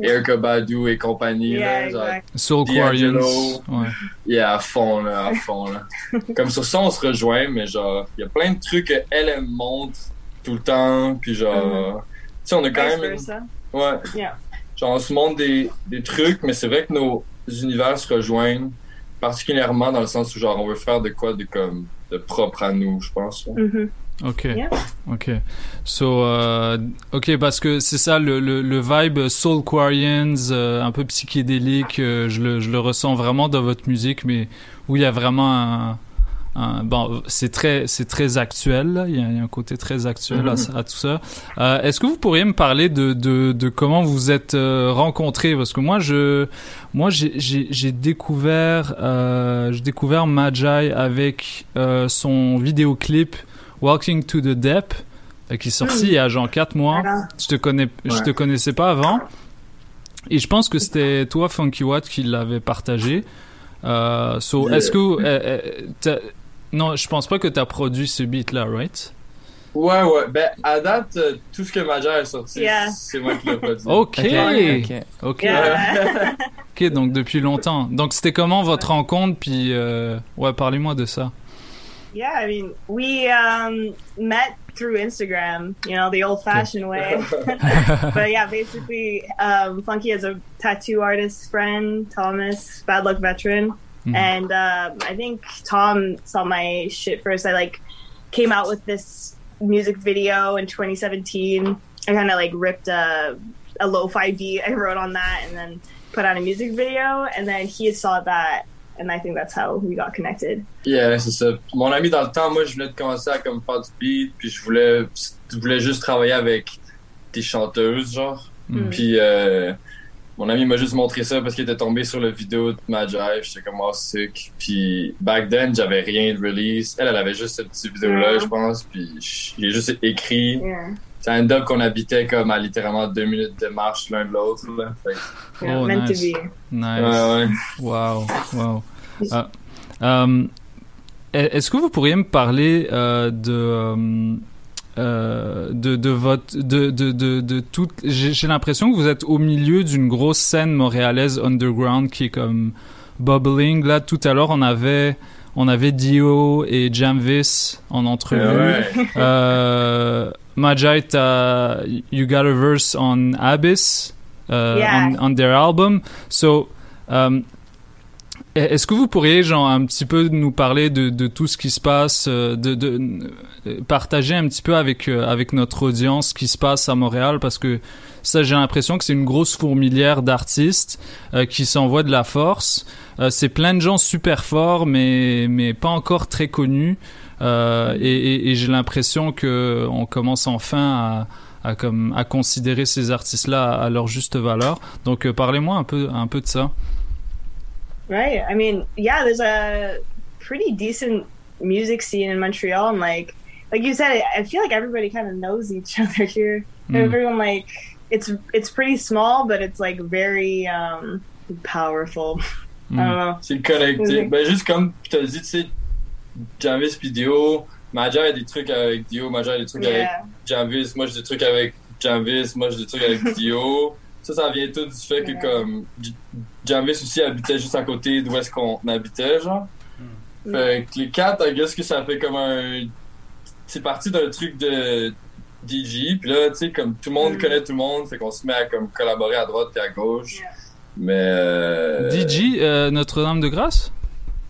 Erykah Badu et compagnie, Yeah, là, genre. Soul D'Angelo. Quarrions. Ouais. Yeah, à fond, là, à fond, là. Comme sur ça, on se rejoint, mais genre, il y a plein de trucs qu'elle, elle montre tout le temps, puis genre, tu sais, on a quand Vice même... une-. Ouais. Yeah. Genre, on se montre des, des trucs, mais c'est vrai que nos univers se rejoignent, particulièrement dans le sens où, genre, on veut faire de quoi de comme de propre à nous, je pense. Mhm. Ok. Yeah. Ok. So, euh, ok, parce que c'est ça le, le, le vibe Soul Quarians, euh, un peu psychédélique, euh, je, le, je le ressens vraiment dans votre musique, mais où il y a vraiment un. Un- bon, c'est très, c'est très actuel, là. Il, y a, il y a un côté très actuel à, Mhm. à tout ça. Euh, Est-ce que vous pourriez me parler de, de, de comment vous êtes euh, rencontrés? Parce que moi, je, moi, j'ai- découvert, euh, j'ai découvert Magi avec euh, son vidéoclip Walking to the Deep euh, qui est sorti il y a genre 4 mois. Je te connais, je te connaissais pas avant. Et je pense que c'était toi, Funky Watt, qui l'avait partagé. Euh, so, est-ce que. T'as- non, je pense pas que tu as produit ce beat-là, right? Ouais, ouais. Ben, à date, euh, tout ce que Major a sorti, Yeah. c'est moi qui l'ai produit. Ok. Ok. Ok. Yeah. Ok, donc depuis longtemps. Donc c'était comment votre rencontre? Puis, euh, ouais, parlez-moi de ça. Yeah, I mean, we um, met through Instagram, you know, the old fashioned way. but yeah, basically, um, Funky is a tattoo artist friend, Thomas, Bad Luck veteran. Mhm. And um, I think Tom saw my shit first. I like came out with this music video in 2017. I kind of like ripped a, a lo fi beat I wrote on that and then put out a music video. And then he saw that. And I think that's how we got connected. Yeah, c'est ça. Mon ami, dans le temps, moi, je venais de commencer à comme faire du beat, puis je voulais, je voulais juste travailler avec des chanteuses, genre. Mm. Puis euh, mon ami m'a juste montré ça parce qu'il était tombé sur la vidéo de Magi. J'étais comme, oh, sick. Puis back then, j'avais rien de release. Elle, elle avait juste cette petite vidéo-là, Yeah. je pense. Puis j'ai juste écrit. Yeah. Ça end up qu'on habitait comme à littéralement deux minutes de marche l'un de l'autre. là. Fait Oh, meant nice. to be. Nice. Ouais, ouais. Wow, wow. Ah, euh, Est-ce que vous pourriez me parler euh, de, euh, euh, de de votre de de de, de toute j'ai l'impression que vous êtes au milieu d'une grosse scène montréalaise underground qui est comme bubbling là tout à l'heure on avait on avait Dio et Jamvis en entrevue Ouais. euh, Majai t'as- you got a verse on Abyss uh, Yeah. on, on their album so um, est-ce que vous pourriez genre un petit peu nous parler de, de tout ce qui se passe, euh, de, de euh, partager un petit peu avec euh, avec notre audience ce qui se passe à Montréal? Parce que ça j'ai l'impression que c'est une grosse fourmilière d'artistes euh, qui s'envoient de la force. Euh, c'est plein de gens super forts mais mais pas encore très connus et, et- et j'ai l'impression que on commence enfin à à comme à considérer ces artistes là à leur juste valeur. Donc parlez-moi un peu un peu de ça. Right. I mean, yeah, there's a pretty decent music scene in Montreal, and like, like you said, I feel like everybody kind of knows each other here. Mm. Everyone like, it's it's pretty small, but it's like very um, powerful. I don't know. C'est connecté. Mhm. Ben, juste comme tu as dit, tu sais, Javis puis Dio, Magi a des trucs avec Dio, Magi a des trucs avec Yeah. Javis, moi j'ai des trucs avec Javis, moi j'ai des trucs avec Dio. Ça, ça vient tout du fait que comme J- Javis aussi habitait juste à côté d'où est-ce qu'on habitait, genre. Fait que les quatre, I guess que ça fait comme un. C'est parti d'un truc de DJ, puis là, tu sais, comme tout le monde connaît tout le monde, fait qu'on se met à comme collaborer à droite et à gauche. Mais. euh, DJ euh, Notre-Dame de Grâce?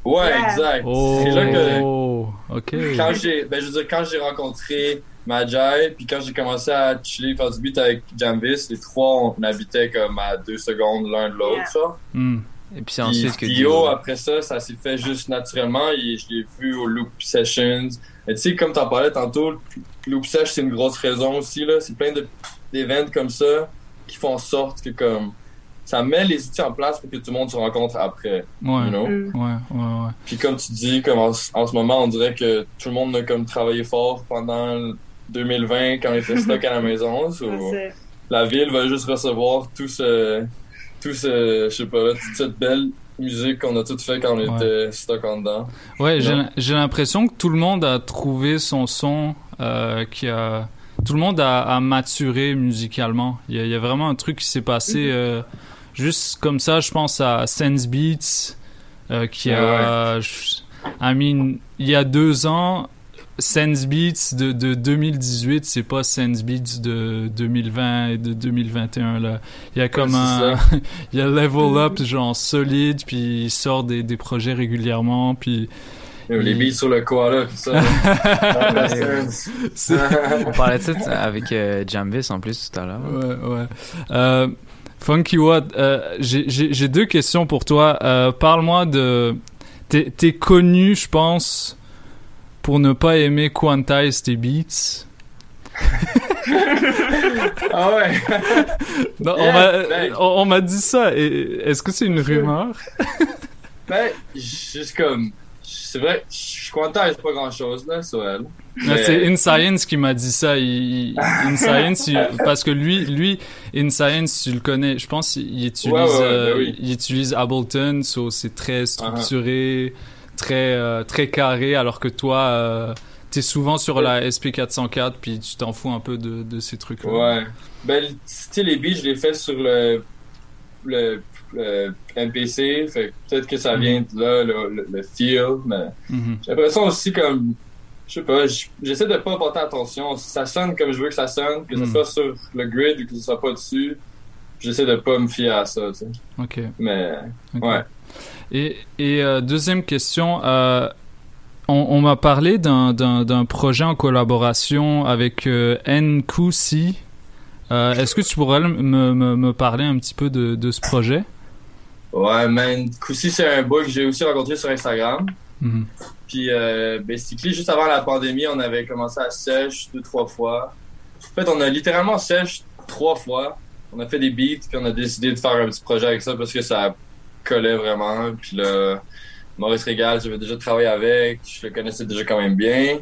Ouais, Yeah. exact. Oh, C'est là que ok. quand j'ai ben je veux dire quand j'ai rencontré Majai puis quand j'ai commencé à chiller faire du beat avec Jamvis les trois on habitait comme à deux secondes l'un de l'autre Yeah. ça. Hmm. Et puis c'est Puis ensuite que Dio après ça ça s'est fait juste naturellement et je l'ai vu au Loop Sessions et tu sais comme t'en parlais tantôt Loop Sessions c'est une grosse raison aussi là c'est plein de d'événements comme ça qui font en sorte que comme ça met les outils en place pour que tout le monde se rencontre après Ouais. you know? Mm. Ouais, ouais, ouais. Puis comme tu dis, comme en, ce- en ce moment, on dirait que tout le monde a comme travaillé fort pendant 2020 quand on était stock à la maison. so, la ville va juste recevoir tout ce, tout ce, je sais pas, toute cette belle musique qu'on a tout fait quand on était stock en dedans. Ouais, j'ai l'impression que tout le monde a trouvé son son, euh, qui a, tout le monde a, a maturé musicalement. Il y, a, il y a vraiment un truc qui s'est passé, euh, juste comme ça. Je pense à Sense Beats, euh, qui a, je- I mean, il y a deux ans. Sense Beats de, de 2018, c'est pas Sense Beats de 2020 et de 2021 là. Il y a comme un, il y a level up genre solide, puis il sort des, des projets régulièrement, puis Les il- billes sur le koala, tout ça. On parlait de ça avec euh, Jamvis en plus tout à l'heure. Ouais, ouais. Euh, Funky Watt, euh, j'ai- deux questions pour toi. Euh, Parle-moi de. T'es t'es connu, je pense, pour ne pas aimer quantize tes beats. ah ouais. Non, on Yeah, m'a ben. on, m'a dit ça. Est-ce que c'est une rumeur? Ben, juste comme, c'est vrai, je c'est pas grand chose là sur elle. Ah, Mais- C'est InScience qui m'a dit ça. Il, il- InScience, il- parce que lui, lui, InScience, tu le connais. Je pense il utilise, Ouais, ouais, ouais, euh, ben oui. il utilise Ableton, so c'est très structuré, très euh, très carré, alors que toi, euh, t'es souvent sur la SP404, puis tu t'en fous un peu de, de ces trucs-là. Ouais. Ben, tu sais, les beats, je les fais sur le, le, le MPC, fait peut-être que ça vient de là, le, le, feel, mais Mhm. j'ai l'impression aussi comme, je sais pas, j'essaie de pas porter attention. Ça sonne comme je veux que ça sonne, que ce Mhm. soit sur le grid ou que ce soit pas dessus, j'essaie de pas me fier à ça, tu sais. Ok. Mais, ouais. Et, et euh, deuxième question, euh, on, on m'a parlé d'un- projet en collaboration avec euh, NQC. Euh, Est-ce que tu pourrais me, me, me parler un petit peu de, de ce projet? Ouais, man. C'est un boy que j'ai aussi rencontré sur Instagram. Mhm. Puis, basically, juste avant la pandémie, on avait commencé à sèche deux, trois fois. En fait, on a littéralement sèche trois fois. On a fait des beats, puis on a décidé de faire un petit projet avec ça parce que ça collait vraiment. Puis là, Maurice Régal, j'avais déjà travaillé avec, je le connaissais déjà quand même bien.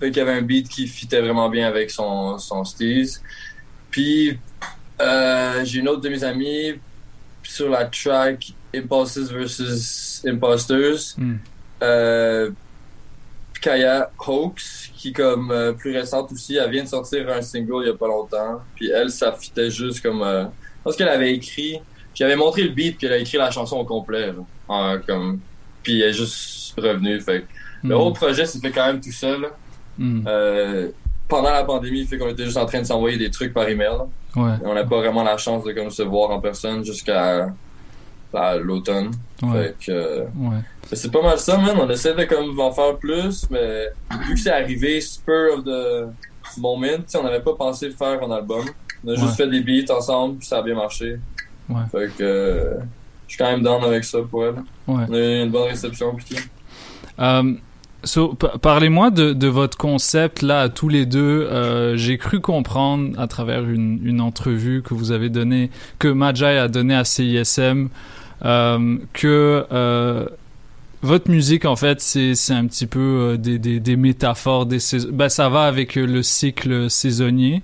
Fait qu'il y avait un beat qui fitait vraiment bien avec son, son style. Puis, euh, j'ai une autre de mes amies sur la track Impulses versus Imposters. Hmm. Euh, Kaya Hoax, qui comme euh, plus récente aussi, elle vient de sortir un single il y a pas longtemps. Puis elle, ça fitait juste comme. Euh, je pense qu'elle avait écrit. J'avais montré le beat, puis elle a écrit la chanson au complet. comme, puis elle est juste revenue. Fait le Mhm. whole projet s'est fait quand même tout seul. Mhm. Euh, pendant la pandémie, fait qu'on était juste en train de s'envoyer des trucs par email. Ouais. Et on n'a pas vraiment la chance de comme se voir en personne jusqu'à à l'automne. Ouais. Fait que euh, Ouais. c'est pas mal ça, man. On essaie de comme en faire plus, mais vu que c'est arrivé spur of the moment, on n'avait pas pensé faire un album. On a juste fait des beats ensemble, puis ça a bien marché. Ouais. Fait que euh, je suis quand même down avec ça pour elle. Ouais. On a eu une bonne réception, puis so, pa- Parlez-moi de, de votre concept là, à tous les deux. Euh, J'ai cru comprendre à travers une, une entrevue que vous avez donnée, que Majai a donné à CISM, que euh, votre musique en fait c'est un petit peu euh, des, des, des métaphores, des ben, ça va avec euh, le cycle saisonnier.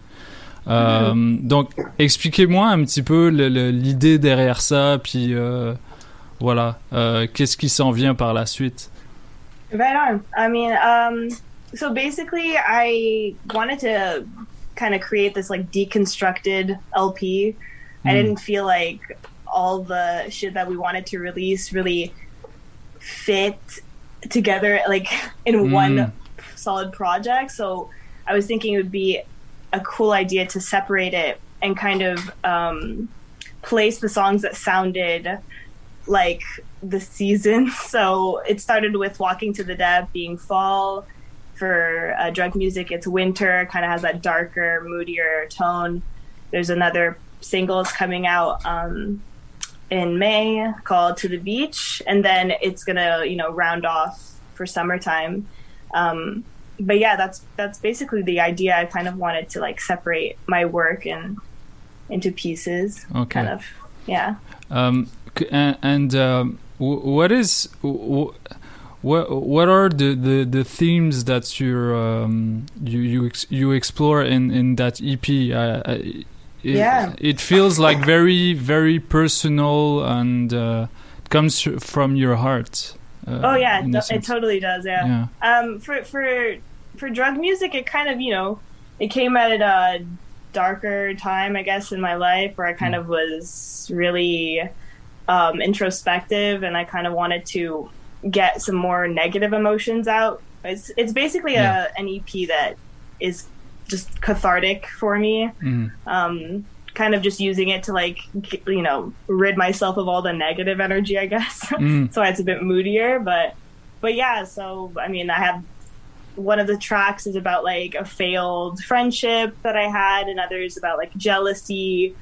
Euh, Donc expliquez-moi un petit peu l'idée derrière ça, puis euh, voilà, euh, qu'est-ce qui s'en vient par la suite? Right on. I mean, um, so basically, I wanted to kind of create this like deconstructed LP. I Mm. didn't feel like all the shit that we wanted to release really fit together, like in Mm. one solid project. So I was thinking it would be a cool idea to separate it and kind of um, place the songs that sounded like the season. So it started with Walking to the Dead being fall. For uh, drug music, it's winter, kind of has that darker, moodier tone. There's another singles coming out um, in May called To the Beach, and then it's gonna, you know, round off for summertime. Um, but yeah, that's that's basically the idea. I kind of wanted to like separate my work and into pieces, Okay. kind of, yeah. Um, and and um, what is what what are the, the, the themes that you're um, you you ex- you explore in, in that EP? Uh, uh, it, Yeah. it feels like very very personal and uh, comes from your heart. Uh, oh yeah, it, it totally does. Yeah. Um, for for for drug music, it kind of you know it came at a darker time, I guess, in my life where I kind of was really um, introspective, and I kind of wanted to get some more negative emotions out. It's it's basically Yeah. a an EP that is just cathartic for me Mm. um, kind of just using it to like you know rid myself of all the negative energy i guess Mm. so it's a bit moodier but but yeah so i mean i have one of the tracks is about like a failed friendship that i had and others about like jealousy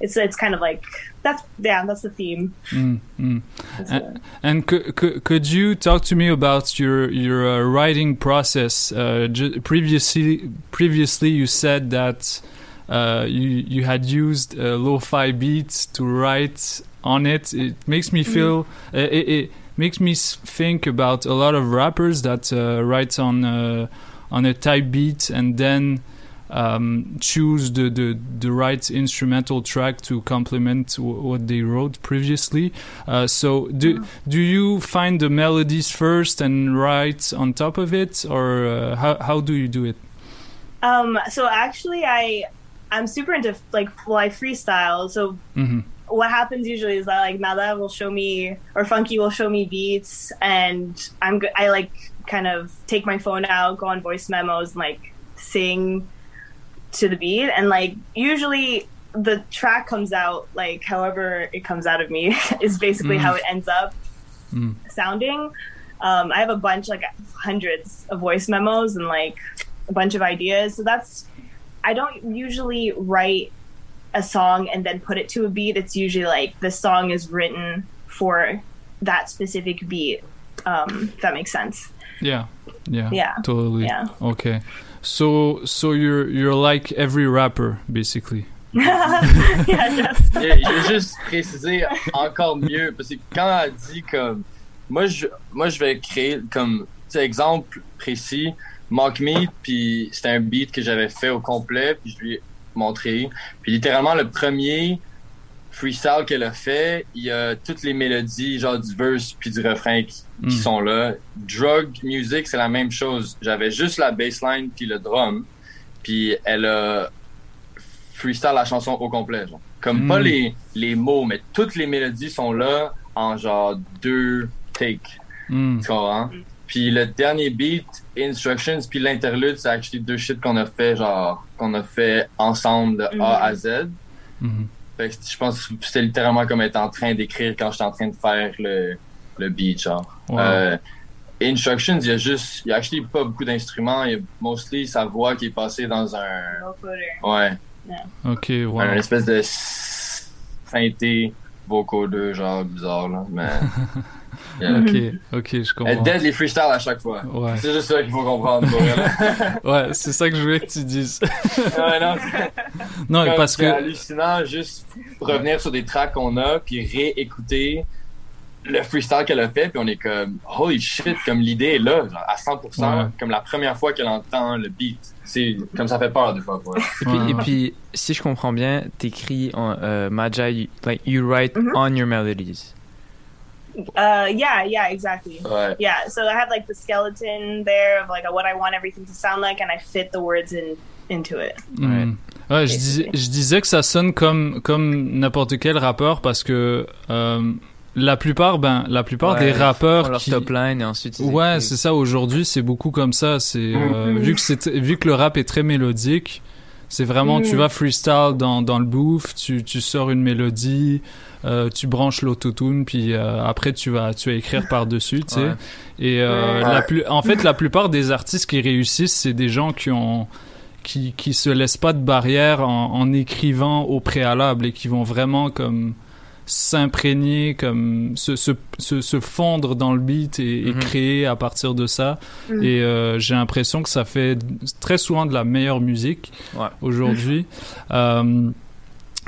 it's it's kind of like that's yeah that's the theme Mm, mm. And, and could, could could you talk to me about your your uh, writing process? Uh, previously, previously you said that uh, you you had used uh, lo-fi beats to write on it. It makes me feel. Uh, it, it, makes me think about a lot of rappers that uh, write on uh, on a type beat and then um, choose the, the the right instrumental track to complement w- what they wrote previously. Uh, so do do you find the melodies first and write on top of it, or uh, how how do you do it? Um, so actually, I I'm super into like well, I freestyle. So hmm what happens usually is that like Nada will show me or Funky will show me beats, and I'm I like kind of take my phone out, go on voice memos, and like sing to the beat, and like usually the track comes out like however it comes out of me is basically Mm. how it ends up Mm. sounding. Um, I have a bunch, like hundreds of voice memos and like a bunch of ideas. So that's, I don't usually write a song and then put it to a beat. It's usually like the song is written for that specific beat. Um, if that makes sense. Yeah, yeah, Yeah, totally. yeah. Okay, so so you're you're like every rapper basically. yeah, just. Yeah, je veux juste préciser encore mieux parce que quand elle dit comme moi je moi je vais créer comme exemple précis Mock Me puis c'était un beat que j'avais fait au complet puis je lui ai montré puis littéralement le premier freestyle qu'elle a fait il y a toutes les mélodies genre du verse puis du refrain qui, qui Mm. sont là drug music c'est la même chose j'avais juste la bassline puis le drum puis elle a freestyle la chanson au complet. Genre. Comme Mm. pas les, les mots, mais toutes les mélodies sont là en genre deux takes. Mm. Tu comprends? Puis le dernier beat, Instructions, puis l'interlude, c'est actually deux shit qu'on a fait, genre, qu'on a fait ensemble de A à Z. Mhm. Fait que je pense que c'était littéralement comme être en train d'écrire quand j'étais en train de faire le, le beat, genre. Wow. Euh, Instructions, il y a juste, il y a actually pas beaucoup d'instruments, il y a mostly sa voix qui est passée dans un, ouais, Ok, wow. un espèce de synthé vocodeux, genre bizarre, là, mais. Yeah. Ok, ok, je comprends. Elle dead les freestyles à chaque fois. Ouais. C'est juste ça qu'il faut comprendre pour elle. Ouais, c'est ça que je voulais que tu dises. ouais, non, Non, Comme parce c'est que hallucinant juste revenir sur des tracks qu'on a puis réécouter le freestyle qu'elle a fait puis on est comme holy shit comme l'idée est là genre, à 100% Ouais. comme la première fois qu'elle entend le beat c'est comme ça fait peur des fois. Et puis, et puis, si je comprends bien, t'écris en euh, Maja, you- like you write on your melodies. Uh, yeah, yeah, exactly. Right. Yeah, so I have like the skeleton there of like what I want everything to sound like, and I fit the words in into it. Hmm. Ouais, je, disais, je disais que ça sonne comme comme n'importe quel rappeur parce que euh, la plupart ben la plupart Ouais, des rappeurs font leur qui top line et ensuite ouais c'est ça aujourd'hui c'est beaucoup comme ça c'est euh, vu que c'est vu que le rap est très mélodique c'est vraiment tu Mhm. vas freestyle dans dans le booth tu tu sors une mélodie euh, tu branches l'autotune puis euh, après tu vas tu vas écrire par dessus tu sais Ouais. et euh, Ouais. la plus en fait la plupart des artistes qui réussissent c'est des gens qui ont qui qui se laissent pas de barrière en, en écrivant au préalable et qui vont vraiment comme s'imprégner comme se, se, se, se fondre dans le beat et, et Mhm. créer à partir de ça Mhm. et euh, j'ai l'impression que ça fait très souvent de la meilleure musique Ouais. aujourd'hui um,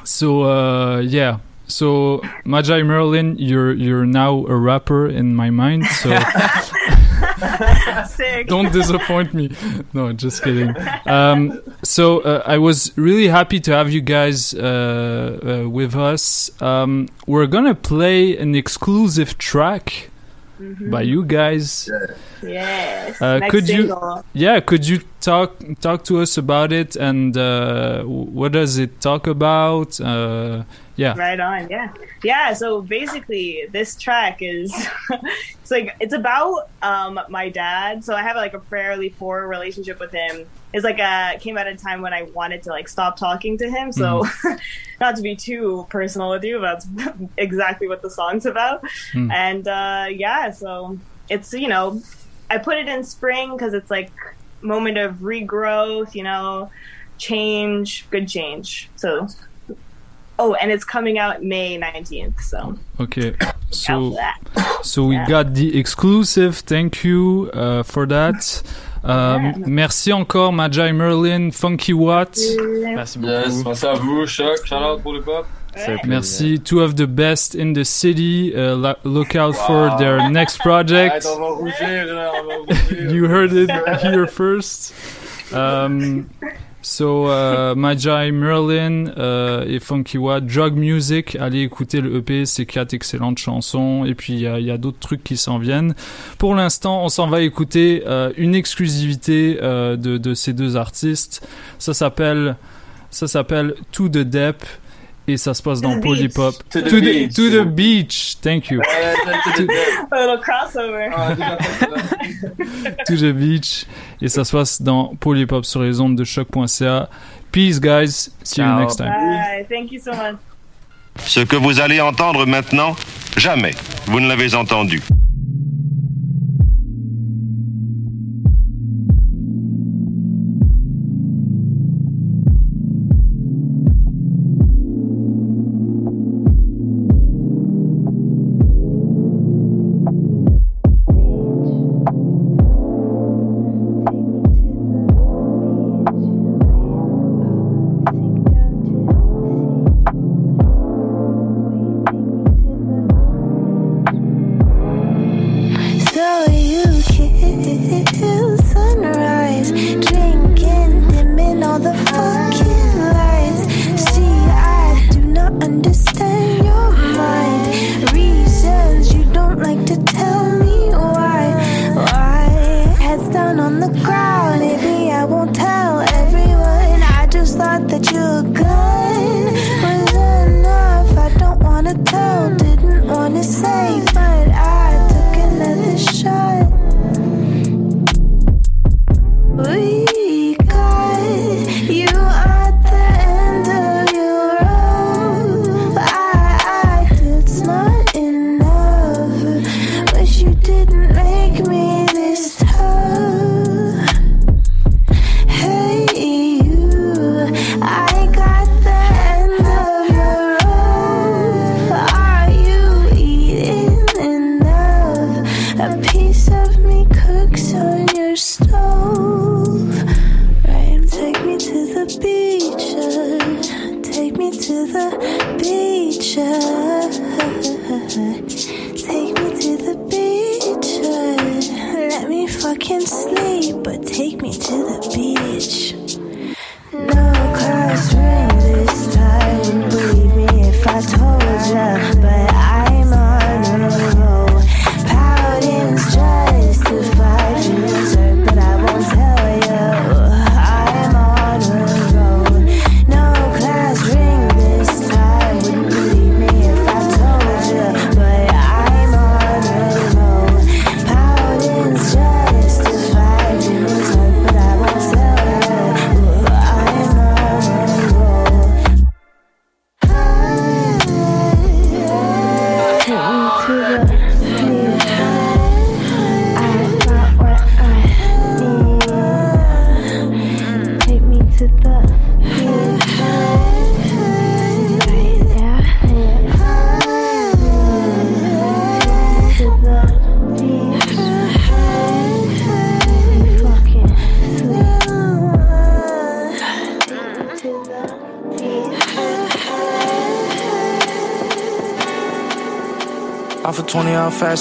so uh, yeah so Majai Merlin you're you're now a rapper in my mind so Sick. don't disappoint me. No, just kidding. Um, so uh, I was really happy to have you guys uh, uh, with us. Um, we're gonna play an exclusive track by you guys. Yes. Uh, could single. you, yeah, could you talk talk to us about it and uh, what does it talk about? Uh, yeah. Right on, yeah. Yeah, so basically this track is it's like it's about um my dad. So I have like a fairly poor relationship with him. It's like uh came at a time when I wanted to like stop talking to him. So not to be too personal with you, but that's exactly what the song's about. Hmm. And uh yeah, so it's you know, I put it in spring cuz it's like moment of regrowth, you know, change, good change. So Oh, and it's coming out May 19th. So Okay. So so we Yeah. got the exclusive. Thank you uh, for that. Um, Merci encore, Magi Merlin, Funkywhat. Yes, merci à vous, Choc, shout out pour le pop. Merci. Two of the best in the city. Uh, look out for their next project. Arrête, rougir, là, on va rougir. you heard it here first. Um, so, uh, Magi Merlin uh, et Funky Watt, Drug Music, allez écouter le EP, c'est quatre excellentes chansons. Et puis, il y a, d'autres trucs qui s'en viennent. Pour l'instant, on s'en va écouter euh, une exclusivité euh, de, ces deux artistes. Ça s'appelle, ça s'appelle To The Dep. Et ça se passe To dans the Polypop. beach. To the beach. to the beach. Thank you. A little crossover. Ah, to the beach et ça se passe dans Polypop sur les ondes de choc.ca. Peace guys, see you Ciao. next time. Bye. Thank you so much. Ce que vous allez entendre maintenant, jamais vous ne l'avez entendu.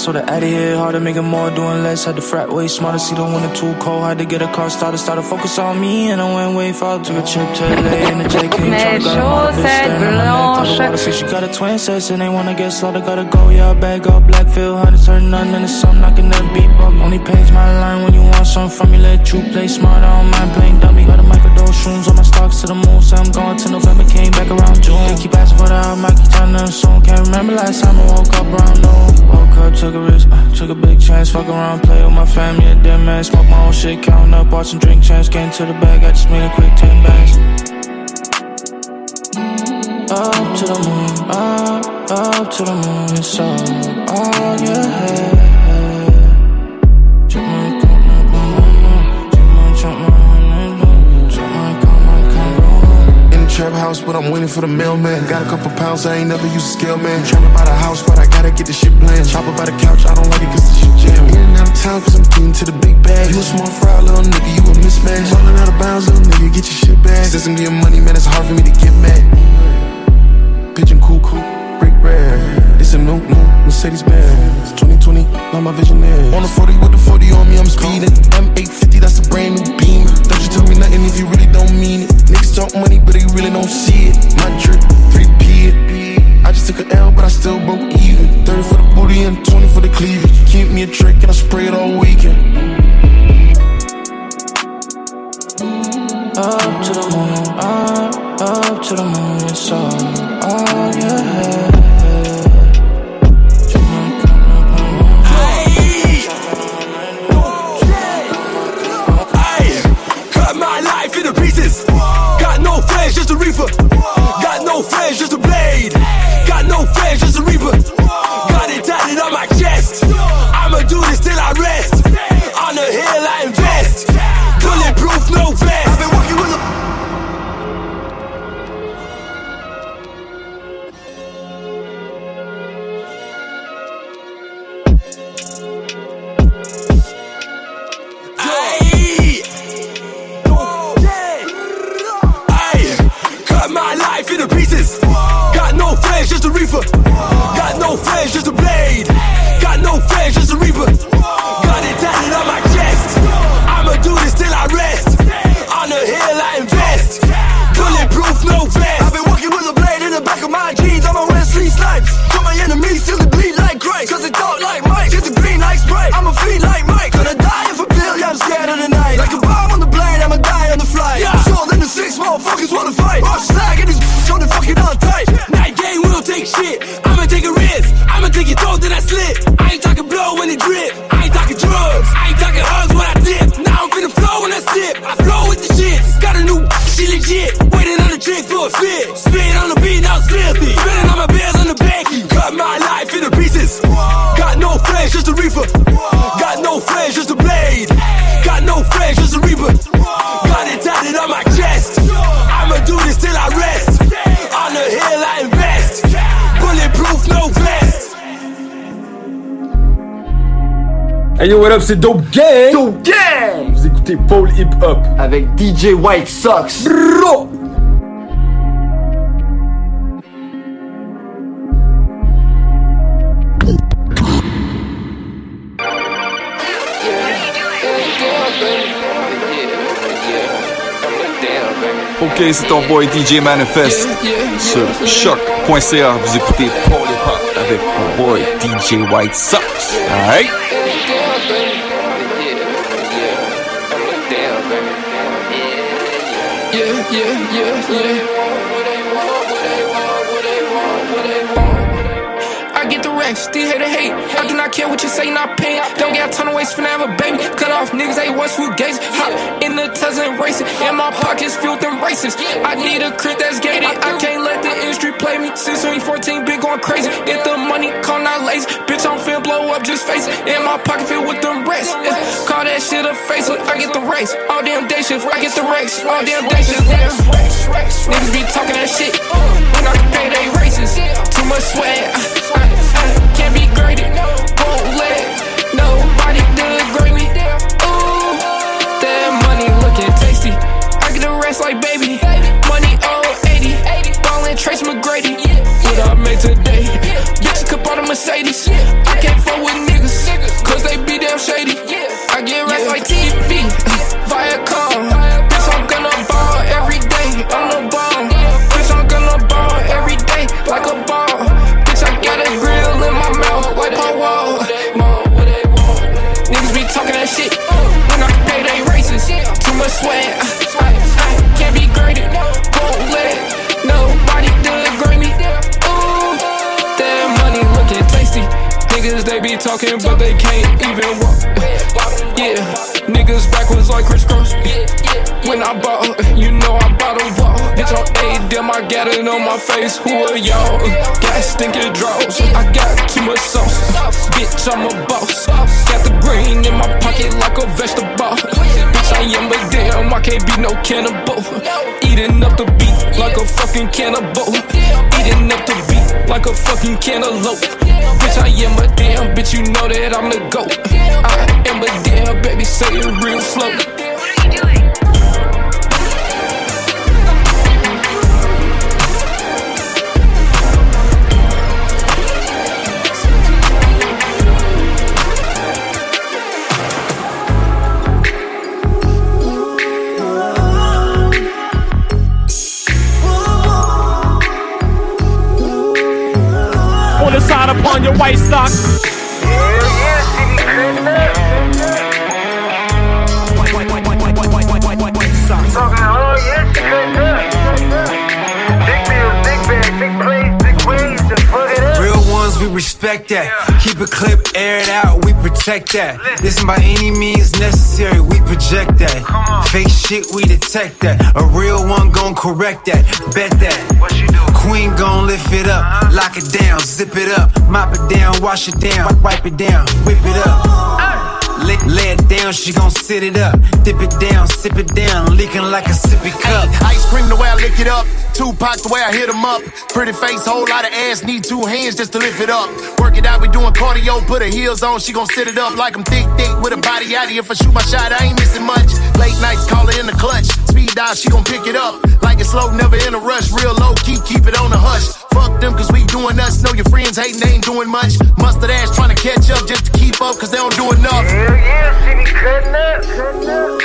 20 out fast, so the Addy hit harder, making more, doing less. Had the frat way smarter, see the winter too cold. Had to get a car started, started focus on me, and I went way far. Took a trip to LA, and the J came Mes tryna got a model bitch chaussettes standing on my neck. Told her blanches. she got a twin sets, and they wanna get slaughtered, gotta go. Yeah, bag up, black field, hundreds, turn nothing into something, I can never beat bump. Only page my line when you want something from me, let you play smart. I don't mind playing dummy. Got a shrooms on my stocks to the moon, so I'm going to November, came back around June. They keep asking for the hot mic, turn them soon. Can't remember last time I woke up around noon. Woke up, took a risk, uh, took a big chance, fuck around, play with my family, a dead man, smoke my own shit, counting up, some drink chance, came to the bag, I just made a quick 10 bags. Up to the moon, up, up to the moon, it's all on your head. House, but I'm waiting for the mailman. Got a couple pounds, I ain't never used a scale man. Trying to buy the house, but I gotta get the shit planned. Chop by the couch, I don't like it cause the shit jam. In and out of town, cause I'm getting to the big bag. You a small fry, little nigga, you a mismatch. Running out of bounds, little nigga, get your shit back. I'm getting money, man, it's hard for me to get mad. pigeon coop, break bread. It's a new, new Mercedes Benz. 2020, now my vision is. On the 40 with the 40 on me, I'm speeding. M850, that's a brand new beam. Don't you tell me nothing if you really don't mean it. Niggas talk money, but they really don't see it. My drip, 3P it. I just took an L, but I still broke even. 30 for the booty and 20 for the cleavage. Keep me a trick and I spray it all weekend. Up to the moon, up, up to the moon, Hey yo, what up, c'est Dope Gang! Dope Gang! Vous écoutez Paul Hip Hop avec DJ White Sox. Bro! Ok, c'est ton boy DJ Manifest sur choc.ca. Vous écoutez Paul Hip Hop avec mon boy DJ White Sox. Alright? Still hate to hate. I do not care what you say, not pay. Don't get a ton of waste have a baby. Cut off niggas, ain't once food gates. Hop in the Tesla and racing. And my pockets filled them races. I need a crit that's gated. I can't let the industry play me. Since 2014, been going crazy. If the money come, not lazy. Bitch, I'm finna blow up, just face it. And my pocket filled with them racks. Yeah. Call that shit a face. I get the race. All damn day I get the race. All damn day shift. Niggas be talking that shit. When I pay they races. Too much swag. I, I, I can't be graded. Won't let nobody degrade me. Ooh, that money looking tasty. I get the rest like baby. On a talking but they can't even walk. Yeah, niggas backwards like Chris Cross. When I bought, you know I bought a wall. Bitch on A, damn I got it on my face. Who are y'all? Got stinking draws. I got too much sauce. Bitch, I'm a boss. Got the green in my pocket like a vegetable. Bitch, I am a damn. I can't be no cannibal. Eating up the beat like a fucking cannibal. Eating up the like a fucking cantaloupe. Bitch, I am a damn. Bitch, you know that I'm the goat. I am a damn. Baby, say it real slow. White Sox. Real ones, we respect that. Keep it clip, air it out, we protect that. Listen by any means necessary, we project that. Fake shit, we detect that. A real one gon' correct that. Bet that. Queen gon' lift it up, lock it down, zip it up, mop it down, wash it down, wipe it down, whip it up. Lay, lay it down, she gon' sit it up. Dip it down, sip it down, leaking like a sippy cup. Ice cream the way I lick it up. Tupac the way I hit him up. Pretty face, whole lot of ass, need two hands just to lift it up. Work it out, we doing cardio, put her heels on, she gon' sit it up like I'm thick, thick with a body out here. If I shoot my shot, I ain't missing much. Late nights, call it in the clutch. Dial, she gon' pick it up. Like it's slow, never in a rush. Real low, keep, keep it on the hush. Fuck them, cause we doing us. Know your friends hating, ain't doing much. Mustard ass trying to catch up just to keep up, cause they don't do enough. Hell yeah, she be cutting up. Cutting up.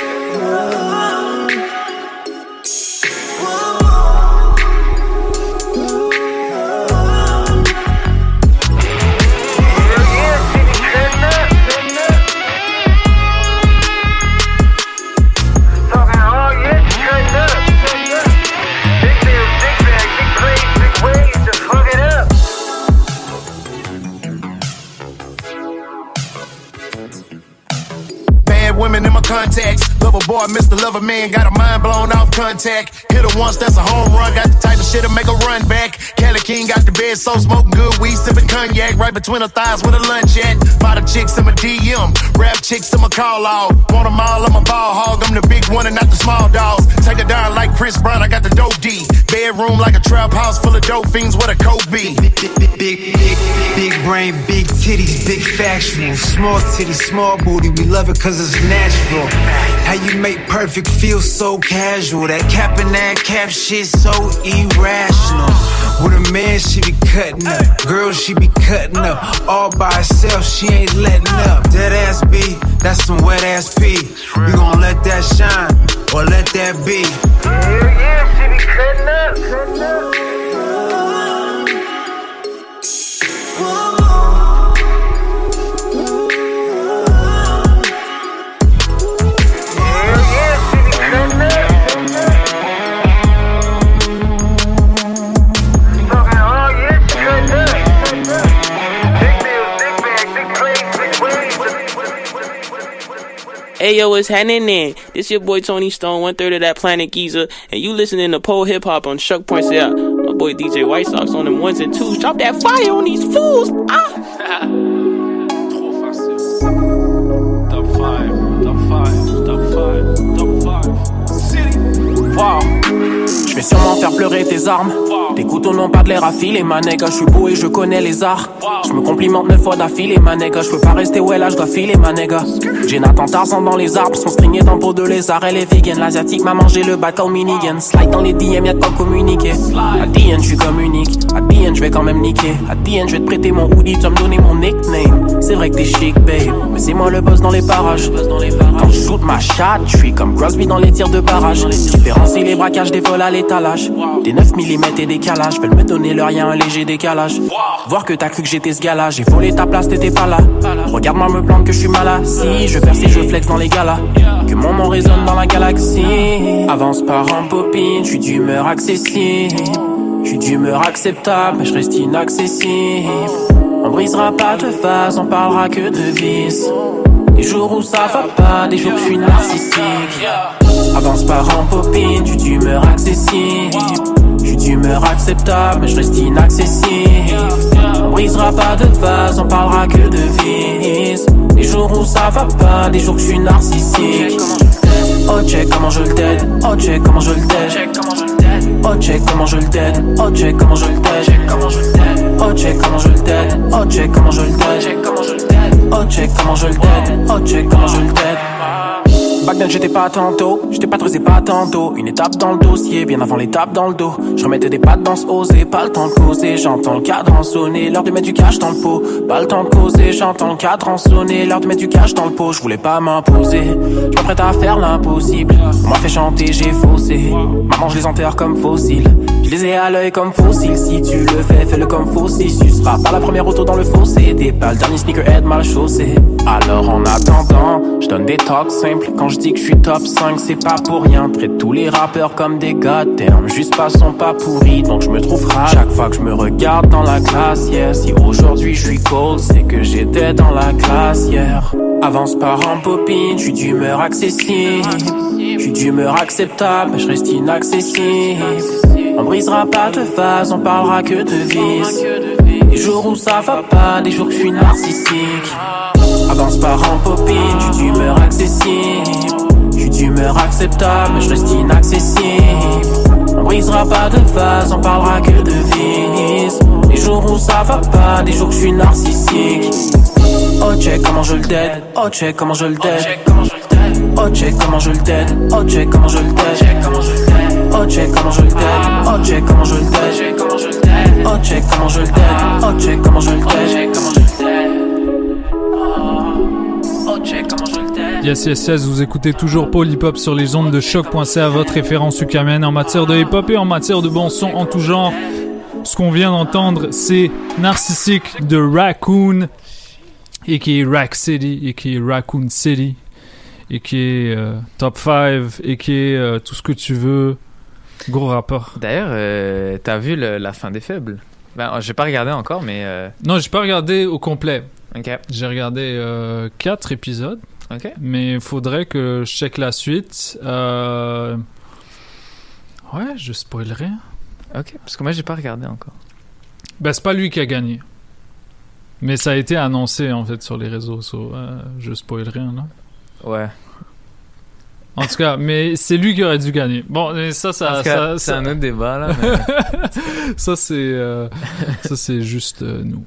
Contacts. Lover boy, Mr. Lover Man, got a mind blown off contact. Hit her once, that's a home run. Got the type of shit to make a run back. Kelly King got the bed, so smoking good weed, sipping cognac right between her thighs with a lunch at. Bought the chicks in my DM, rap chicks in my call out. Want them all, I'm a ball hog. I'm the big one and not the small dogs. Take a down like Chris Brown, I got the dope D. Bedroom like a trap house full of dope fiends, what a coke be. Big, big, big, big brain, big titties, big factual. Small titties, small booty, we love it cause it's natural. How you make perfect feel so casual. That cap and that cap shit so irrational. With a man, she be cutting up. Girl, she be cutting up. All by herself, she ain't letting up. Dead ass B, that's some wet ass P. You gon' let that shine or let that be. Hell yeah, she be cutting up. Cutting up. Hey yo, what's happening? This your boy Tony Stone, one third of that planet Giza, and you listening to pole hip hop on Shuck Points Out. My boy DJ White Sox on them ones and twos. Drop that fire on these fools! Ah! Top 5, top 5, top 5, top 5. City. Wow. Je vais sûrement faire pleurer tes armes. Tes couteaux n'ont pas de l'air filer, ma nègre. Je suis beau et je connais les arts. Je me complimente neuf fois d'affilée, ma nègre. Je peux pas rester où là, je dois filer, ma nègre. J'ai Nathan Tarzan dans les arbres, son stringé dans peau de lézard. Elle est vegan, l'asiatique m'a mangé le bat comme minigun. Slide dans les DM, y'a de quoi communiquer. À DN, je suis comme unique. À DN, je vais quand même niquer. À DN, je vais te prêter mon hoodie, tu vas me donner mon nickname. C'est vrai que t'es chic, babe. Mais c'est moi le boss dans les parages. Quand je shoot ma shot, je suis comme Crosby dans les tirs de barrage. Différencie les braquages des vols à l'étalage. Des 9 mm et décalage. Veulent me donner leur y'a un léger décalage. Voir que t'as cru que j'étais ce gars-là. J'ai volé ta place, t'étais pas là. Regarde-moi me plante que je suis malade. Si je perce et je flex dans les galas. Que mon nom résonne dans la galaxie. Avance par en popine, je d'humeur accessible. Je d'humeur acceptable, mais je reste inaccessible. On brisera pas de phase, on parlera que de vice. Des jours où ça va pas, des jours où je suis narcissique. Avance par en popine, je suis d'humeur accessible. Je suis d'humeur acceptable, mais je reste inaccessible. On brisera pas de vase, on parlera que de vice. Des jours où ça va pas, des jours où je suis narcissique. Oh check comment je le dead, oh check comment je le dead. Oh check comment je le dead, oh check comment je le dead. Oh check comment je le dead, oh check comment je le dead. Oh check comment je le dead, oh check comment je le dead. Back then j'étais pas tantôt, j'étais pas très pas tantôt. Une étape dans le dossier, bien avant l'étape dans le dos. Je remettais des pattes dans ce osé, pas le temps de causer. J'entends le cadran sonner, l'heure de mettre du cash dans le pot. Pas le temps de causer, j'entends le cadran sonner, l'heure de mettre du cash dans le pot. Je voulais pas m'imposer, je m'apprête à faire l'impossible. On m'a fait chanter, j'ai faussé. Maman, je les enterre comme fossiles. Je les ai à l'œil comme fossiles. Si tu le fais, fais-le comme fossile. Tu seras pas la première auto dans le fossé. T'es pas le dernier sneakerhead mal chaussé. Alors en attendant, je donne des talks simples. Quand je dis que je suis top 5, c'est pas pour rien. Traite tous les rappeurs comme des goddamn. Juste pas sont pas pourris, donc je me trouve rare. Chaque fois que je me regarde dans la classe hier. Si aujourd'hui je suis cold, c'est que j'étais dans la classe hier. Avance par en popine, je suis d'humeur accessible. Je suis d'humeur acceptable, mais je reste inaccessible. On brisera pas de phase, on parlera que de vice. Des jours où ça va pas, des jours que je suis narcissique. Avance par en popine, je suis d'humeur accessible. Je suis d'humeur acceptable, mais je reste inaccessible. On brisera pas de phase, on parlera que de vice. Des jours où ça va pas, des jours que je suis narcissique. Oh check comment je le dead, oh check comment je le dead. Oh check comment je le dead, oh check comment je le dead. Oh check comment je le dead, Yes, yes, yes, vous écoutez toujours Hop sur les ondes de choc.ca, votre référence ukamienne en matière de hip hop et en matière de bon son en tout genre. Ce qu'on vient d'entendre, c'est Narcissique de Raccoon, et qui est Rack City, et qui est Raccoon City, et qui est euh, Top 5, et qui est euh, tout ce que tu veux. Gros rapport. D'ailleurs, euh, t'as vu le- la fin des faibles? Ben, j'ai pas regardé encore, mais. euh, Non, j'ai pas regardé au complet. Ok. J'ai regardé 4 épisodes. Ok. Mais il faudrait que je check la suite. Euh... Ouais, je spoilerai. Ok, parce que moi j'ai pas regardé encore. Ben, c'est pas lui qui a gagné. Mais ça a été annoncé en fait sur les réseaux. so, euh, je spoil rien là. Ouais. En tout cas, mais c'est lui qui aurait dû gagner. Bon, mais ça, ça, c'est un autre débat, là, mais- ça c'est, euh, ça c'est juste euh, nous.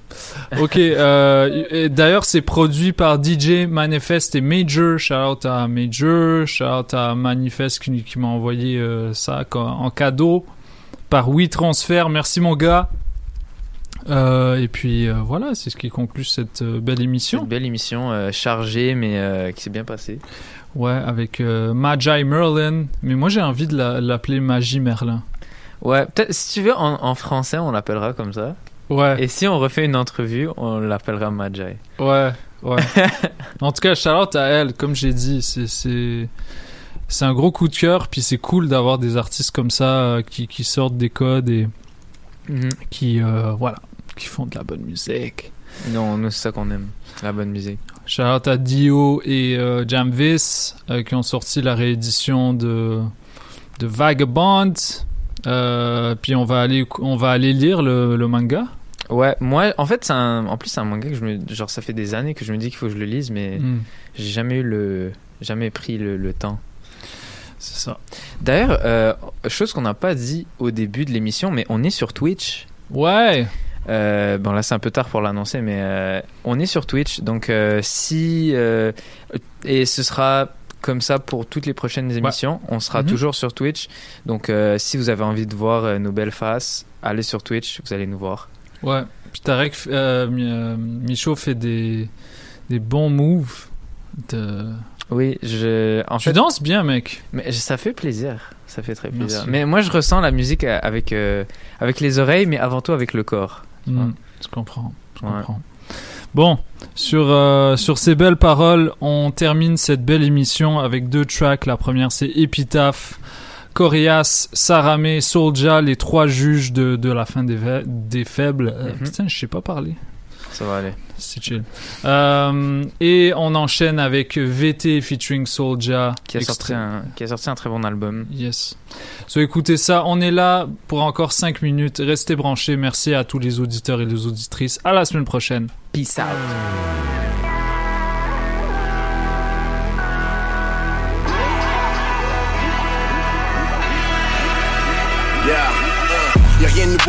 Ok. Euh, D'ailleurs, c'est produit par DJ Manifest et Major. Shout out à Major. Shout out à Manifest qui, qui m'a envoyé ça en cadeau par WeTransfer. Merci mon gars. Euh, et puis euh, voilà, c'est ce qui conclut cette euh, belle émission. Une belle émission chargée, mais qui s'est bien passée. Ouais, avec euh, Magi Merlin. Mais moi, j'ai envie de la- l'appeler Magie Merlin. Ouais, peut-être si tu veux, en, en français, on l'appellera comme ça. Ouais. Et si on refait une entrevue, on l'appellera Magi. Ouais, ouais. en tout cas, Charlotte à elle, comme j'ai dit, c'est un gros coup de cœur, puis c'est cool d'avoir des artistes comme ça euh, qui, qui sortent des codes et Mhm. qui euh, voilà, qui font de la bonne musique. Non, nous, c'est ça qu'on aime, la bonne musique. Shout à Dio et euh, Jamvis euh, qui ont sorti la réédition de de Vagabond. Euh, puis on va aller on va aller lire le, le manga. Ouais, moi, en fait, c'est un, en plus, c'est un manga que je me, genre, ça fait des années que je me dis qu'il faut que je le lise, mais Mm. j'ai jamais eu le, jamais pris le, le temps. C'est ça. D'ailleurs, chose qu'on n'a pas dit au début de l'émission, mais on est sur Twitch. Ouais. Euh, bon là c'est un peu tard pour l'annoncer, mais euh, on est sur Twitch, donc euh, si et ce sera comme ça pour toutes les prochaines émissions, on sera Mhm. toujours sur Twitch. Donc si vous avez envie de voir nos belles faces, allez sur Twitch, vous allez nous voir. Ouais. Puis Tarek, Mi- Michaud fait des, des bons moves. De... Oui, je. En tu fait- danses bien, mec. Mais ça fait plaisir, ça fait très plaisir. Merci. Mais moi je ressens la musique avec euh, avec les oreilles, mais avant tout avec le corps. Hmm, je comprends. Je Ouais. comprends. Bon, sur, euh, sur ces belles paroles, on termine cette belle émission avec deux tracks. La première, c'est Epitaph, Corias, Saramé, Soulja, les trois juges de, de la fin des, des faibles. Euh, Mhm. Putain, je sais pas parler. Ça va aller. C'est chill. Euh, et on enchaîne avec VT featuring Soulja. Qui a, sorti un, qui a sorti un très bon album. Yes. So, écoutez ça, on est là pour encore 5 minutes. Restez branchés. Merci à tous les auditeurs et les auditrices. À la semaine prochaine. Peace out.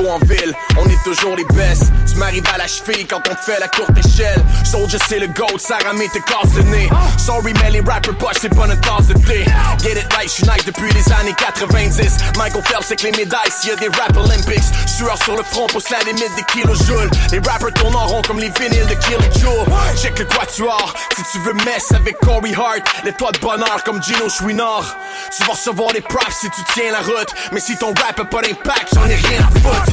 En ville, on est toujours les best. Tu m'arrives à la cheville quand on te fait la courte échelle. Soldier, c'est le goat, Sarah met tes casses de nez. Sorry, mais les rappers poches, c'est pas notre tasse de thé. Get it right, j'suis nice depuis les années 90. Michael Phelps, c'est que les médailles s'il y a des rap Olympics. Sueur sur le front, pousse la limite des kilojoules. Les rappers tournent en rond comme les vinyles de Kilojoule. Check le quatuor, si tu veux mess avec Corey Hart. Les toi de bonheur comme Gino Chouinard. Tu vas recevoir des props si tu tiens la route. Mais si ton rap a pas d'impact, j'en ai rien à foutre.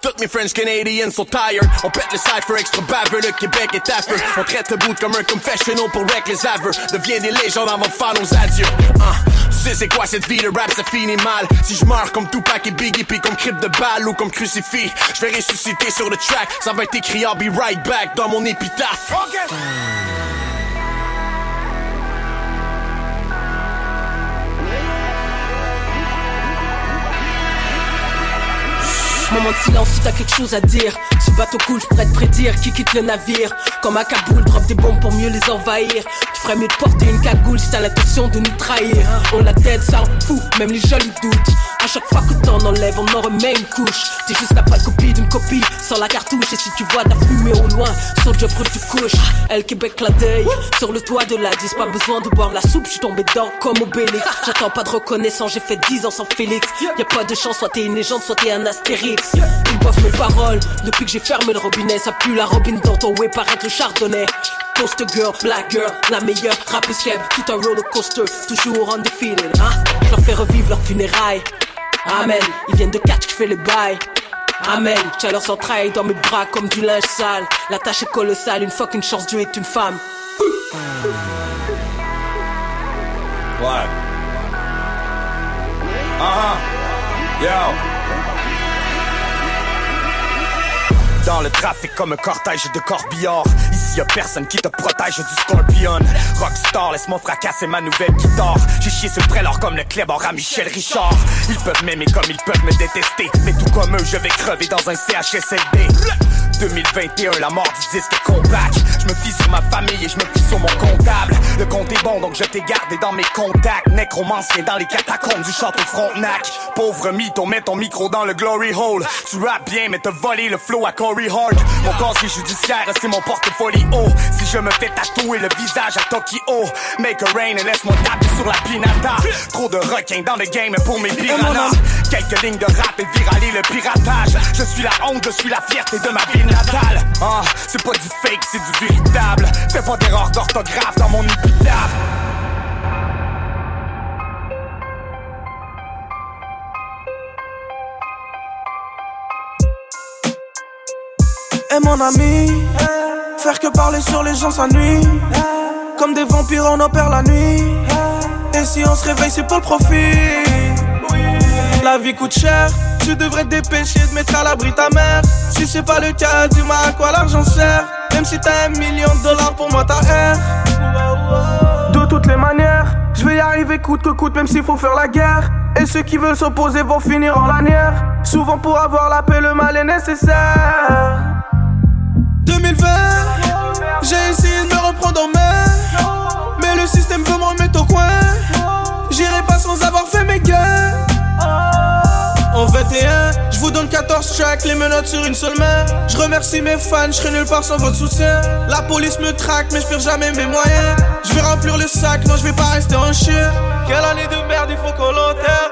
Toutes mes French Canadians sont tired. On pète le cypher extra baveux, le Québec est affreux. On traite le bout comme un confessional pour wreck les aveux. Devient des légendes avant de faire nos adieux. Hein? Tu sais c'est quoi cette vie de rap, ça finit mal. Si je meurs comme Tupac et Biggie, puis comme crypte de balle ou comme crucifix, je vais ressusciter sur le track. Ça va être écrit I'll be right back dans mon épitaphe. Moment de silence si t'as quelque chose à dire. Ce bateau coule, je pourrais te prédire qui quitte le navire. Comme à Kaboul, drop des bombes pour mieux les envahir. Tu ferais mieux de porter une cagoule si t'as l'intention de nous trahir. On la tête, ça en fout, même les jolis doutent. Chaque fois que t'en enlèves, on en remet une couche. T'es juste la pâle copie d'une copie, sans la cartouche. Et si tu vois de la fumée au loin, sur le job tu couches. Elle Québec la deuil, sur le toit de la 10, pas besoin de boire la soupe, je suis tombé dedans comme Obélix. J'attends pas de reconnaissance, j'ai fait 10 ans sans Félix. Y a pas de chance, soit t'es une légende, soit t'es un astérix. Ils boivent mes paroles, depuis que j'ai fermé le robinet, ça pue la robine dans ton way, paraît le chardonnay. Poster girl, black girl, la meilleure, rappeuse tout un roller coaster, toujours undefeated, hein. Je leur fais revivre leurs funérailles. Amen, ils viennent de catch qui fait les bails. Amen, tiens leurs entrailles dans mes bras comme du linge sale. La tâche est colossale, une fucking chance, Dieu est une femme. Ouais. Uh-huh. Yo. Dans le trafic comme un cortège de corbillards Ici y'a personne qui te protège du scorpion. Rockstar, laisse-moi fracasser ma nouvelle guitare. J'ai chié sur le prélor comme le clébard à Michel Richard. Ils peuvent m'aimer comme ils peuvent me détester. Mais tout comme eux, je vais crever dans un CHSLD 2021, la mort du disque est compact Je me fie sur ma famille et je me fie sur mon comptable. Le compte est bon donc je t'ai gardé dans mes contacts. Nécromancien dans les catacombes du château Frontenac. Pauvre mythe, on met ton micro dans le glory hole. Tu rappes bien mais t'as volé le flow à Corey Hart. Mon casier judiciaire c'est mon portefeuille Si je me fais tatouer le visage à Tokyo. Make a rain et laisse-moi taper sur la pinata. Trop de requins dans le game pour mes piranhas. Quelques lignes de rap et viraler le piratage. Je suis la honte, je suis la fierté de ma ville natale. Ah, c'est pas du fake, c'est du véritable. Fais pas d'erreur d'orthographe dans mon épitaphe. Et mon ami, faire que parler sur les gens s'ennuie. Comme des vampires, on opère la nuit. Et si on se réveille, c'est pour le profit. La vie coûte cher, tu devrais te dépêcher de mettre à l'abri ta mère. Si c'est pas le cas, dis-moi à quoi l'argent sert. Même si t'as un million de dollars pour moi, ta R. De toutes les manières, je vais y arriver coûte que coûte, même s'il faut faire la guerre. Et ceux qui veulent s'opposer vont finir en lanière. Souvent pour avoir la paix, le mal est nécessaire. 2020, j'ai essayé de me reprendre en main. Mais le système veut me remettre au coin. J'irai pas sans avoir fait mes gains. En 21, je vous donne 14 tracks, les menottes sur une seule main. Je remercie mes fans, je serai nulle part sans votre soutien. La police me traque, mais je perds jamais mes moyens. Je vais remplir le sac, non, je vais pas rester en chien. Quelle année de merde, il faut qu'on l'enterre.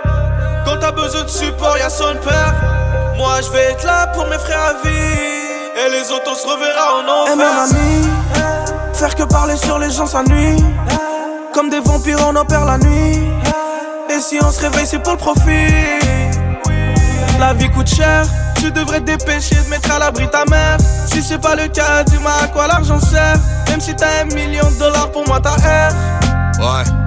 Quand t'as besoin de support, y'a son père. Moi, je vais être là pour mes frères à vie. Et les autres, on se reverra en enfer. Et mon ami, faire que parler sur les gens s'ennuie. Comme des vampires, on opère la nuit. Et si on se réveille, c'est pour le profit. La vie coûte cher, tu devrais te dépêcher de mettre à l'abri ta mère. Si c'est pas le cas, dis-moi à quoi l'argent sert. Même si t'as un million de dollars pour moi, ta R. Ouais.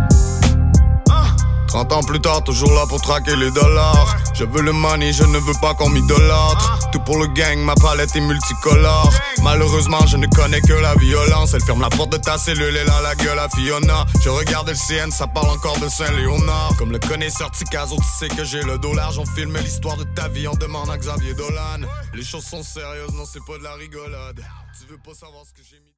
30 ans plus tard, toujours là pour traquer les dollars. Je veux le money, je ne veux pas qu'on m'idolâtre. Tout pour le gang, ma palette est multicolore. Malheureusement, je ne connais que la violence. Elle ferme la porte de ta cellule, elle a la gueule à Fiona. Je regarde le CN, ça parle encore de Saint-Léonard. Comme le connaisseur Ticazo, tu sais que j'ai le dos large. On filme l'histoire de ta vie, on demande à Xavier Dolan. Les choses sont sérieuses, non, c'est pas de la rigolade. Tu veux pas savoir ce que j'ai mis.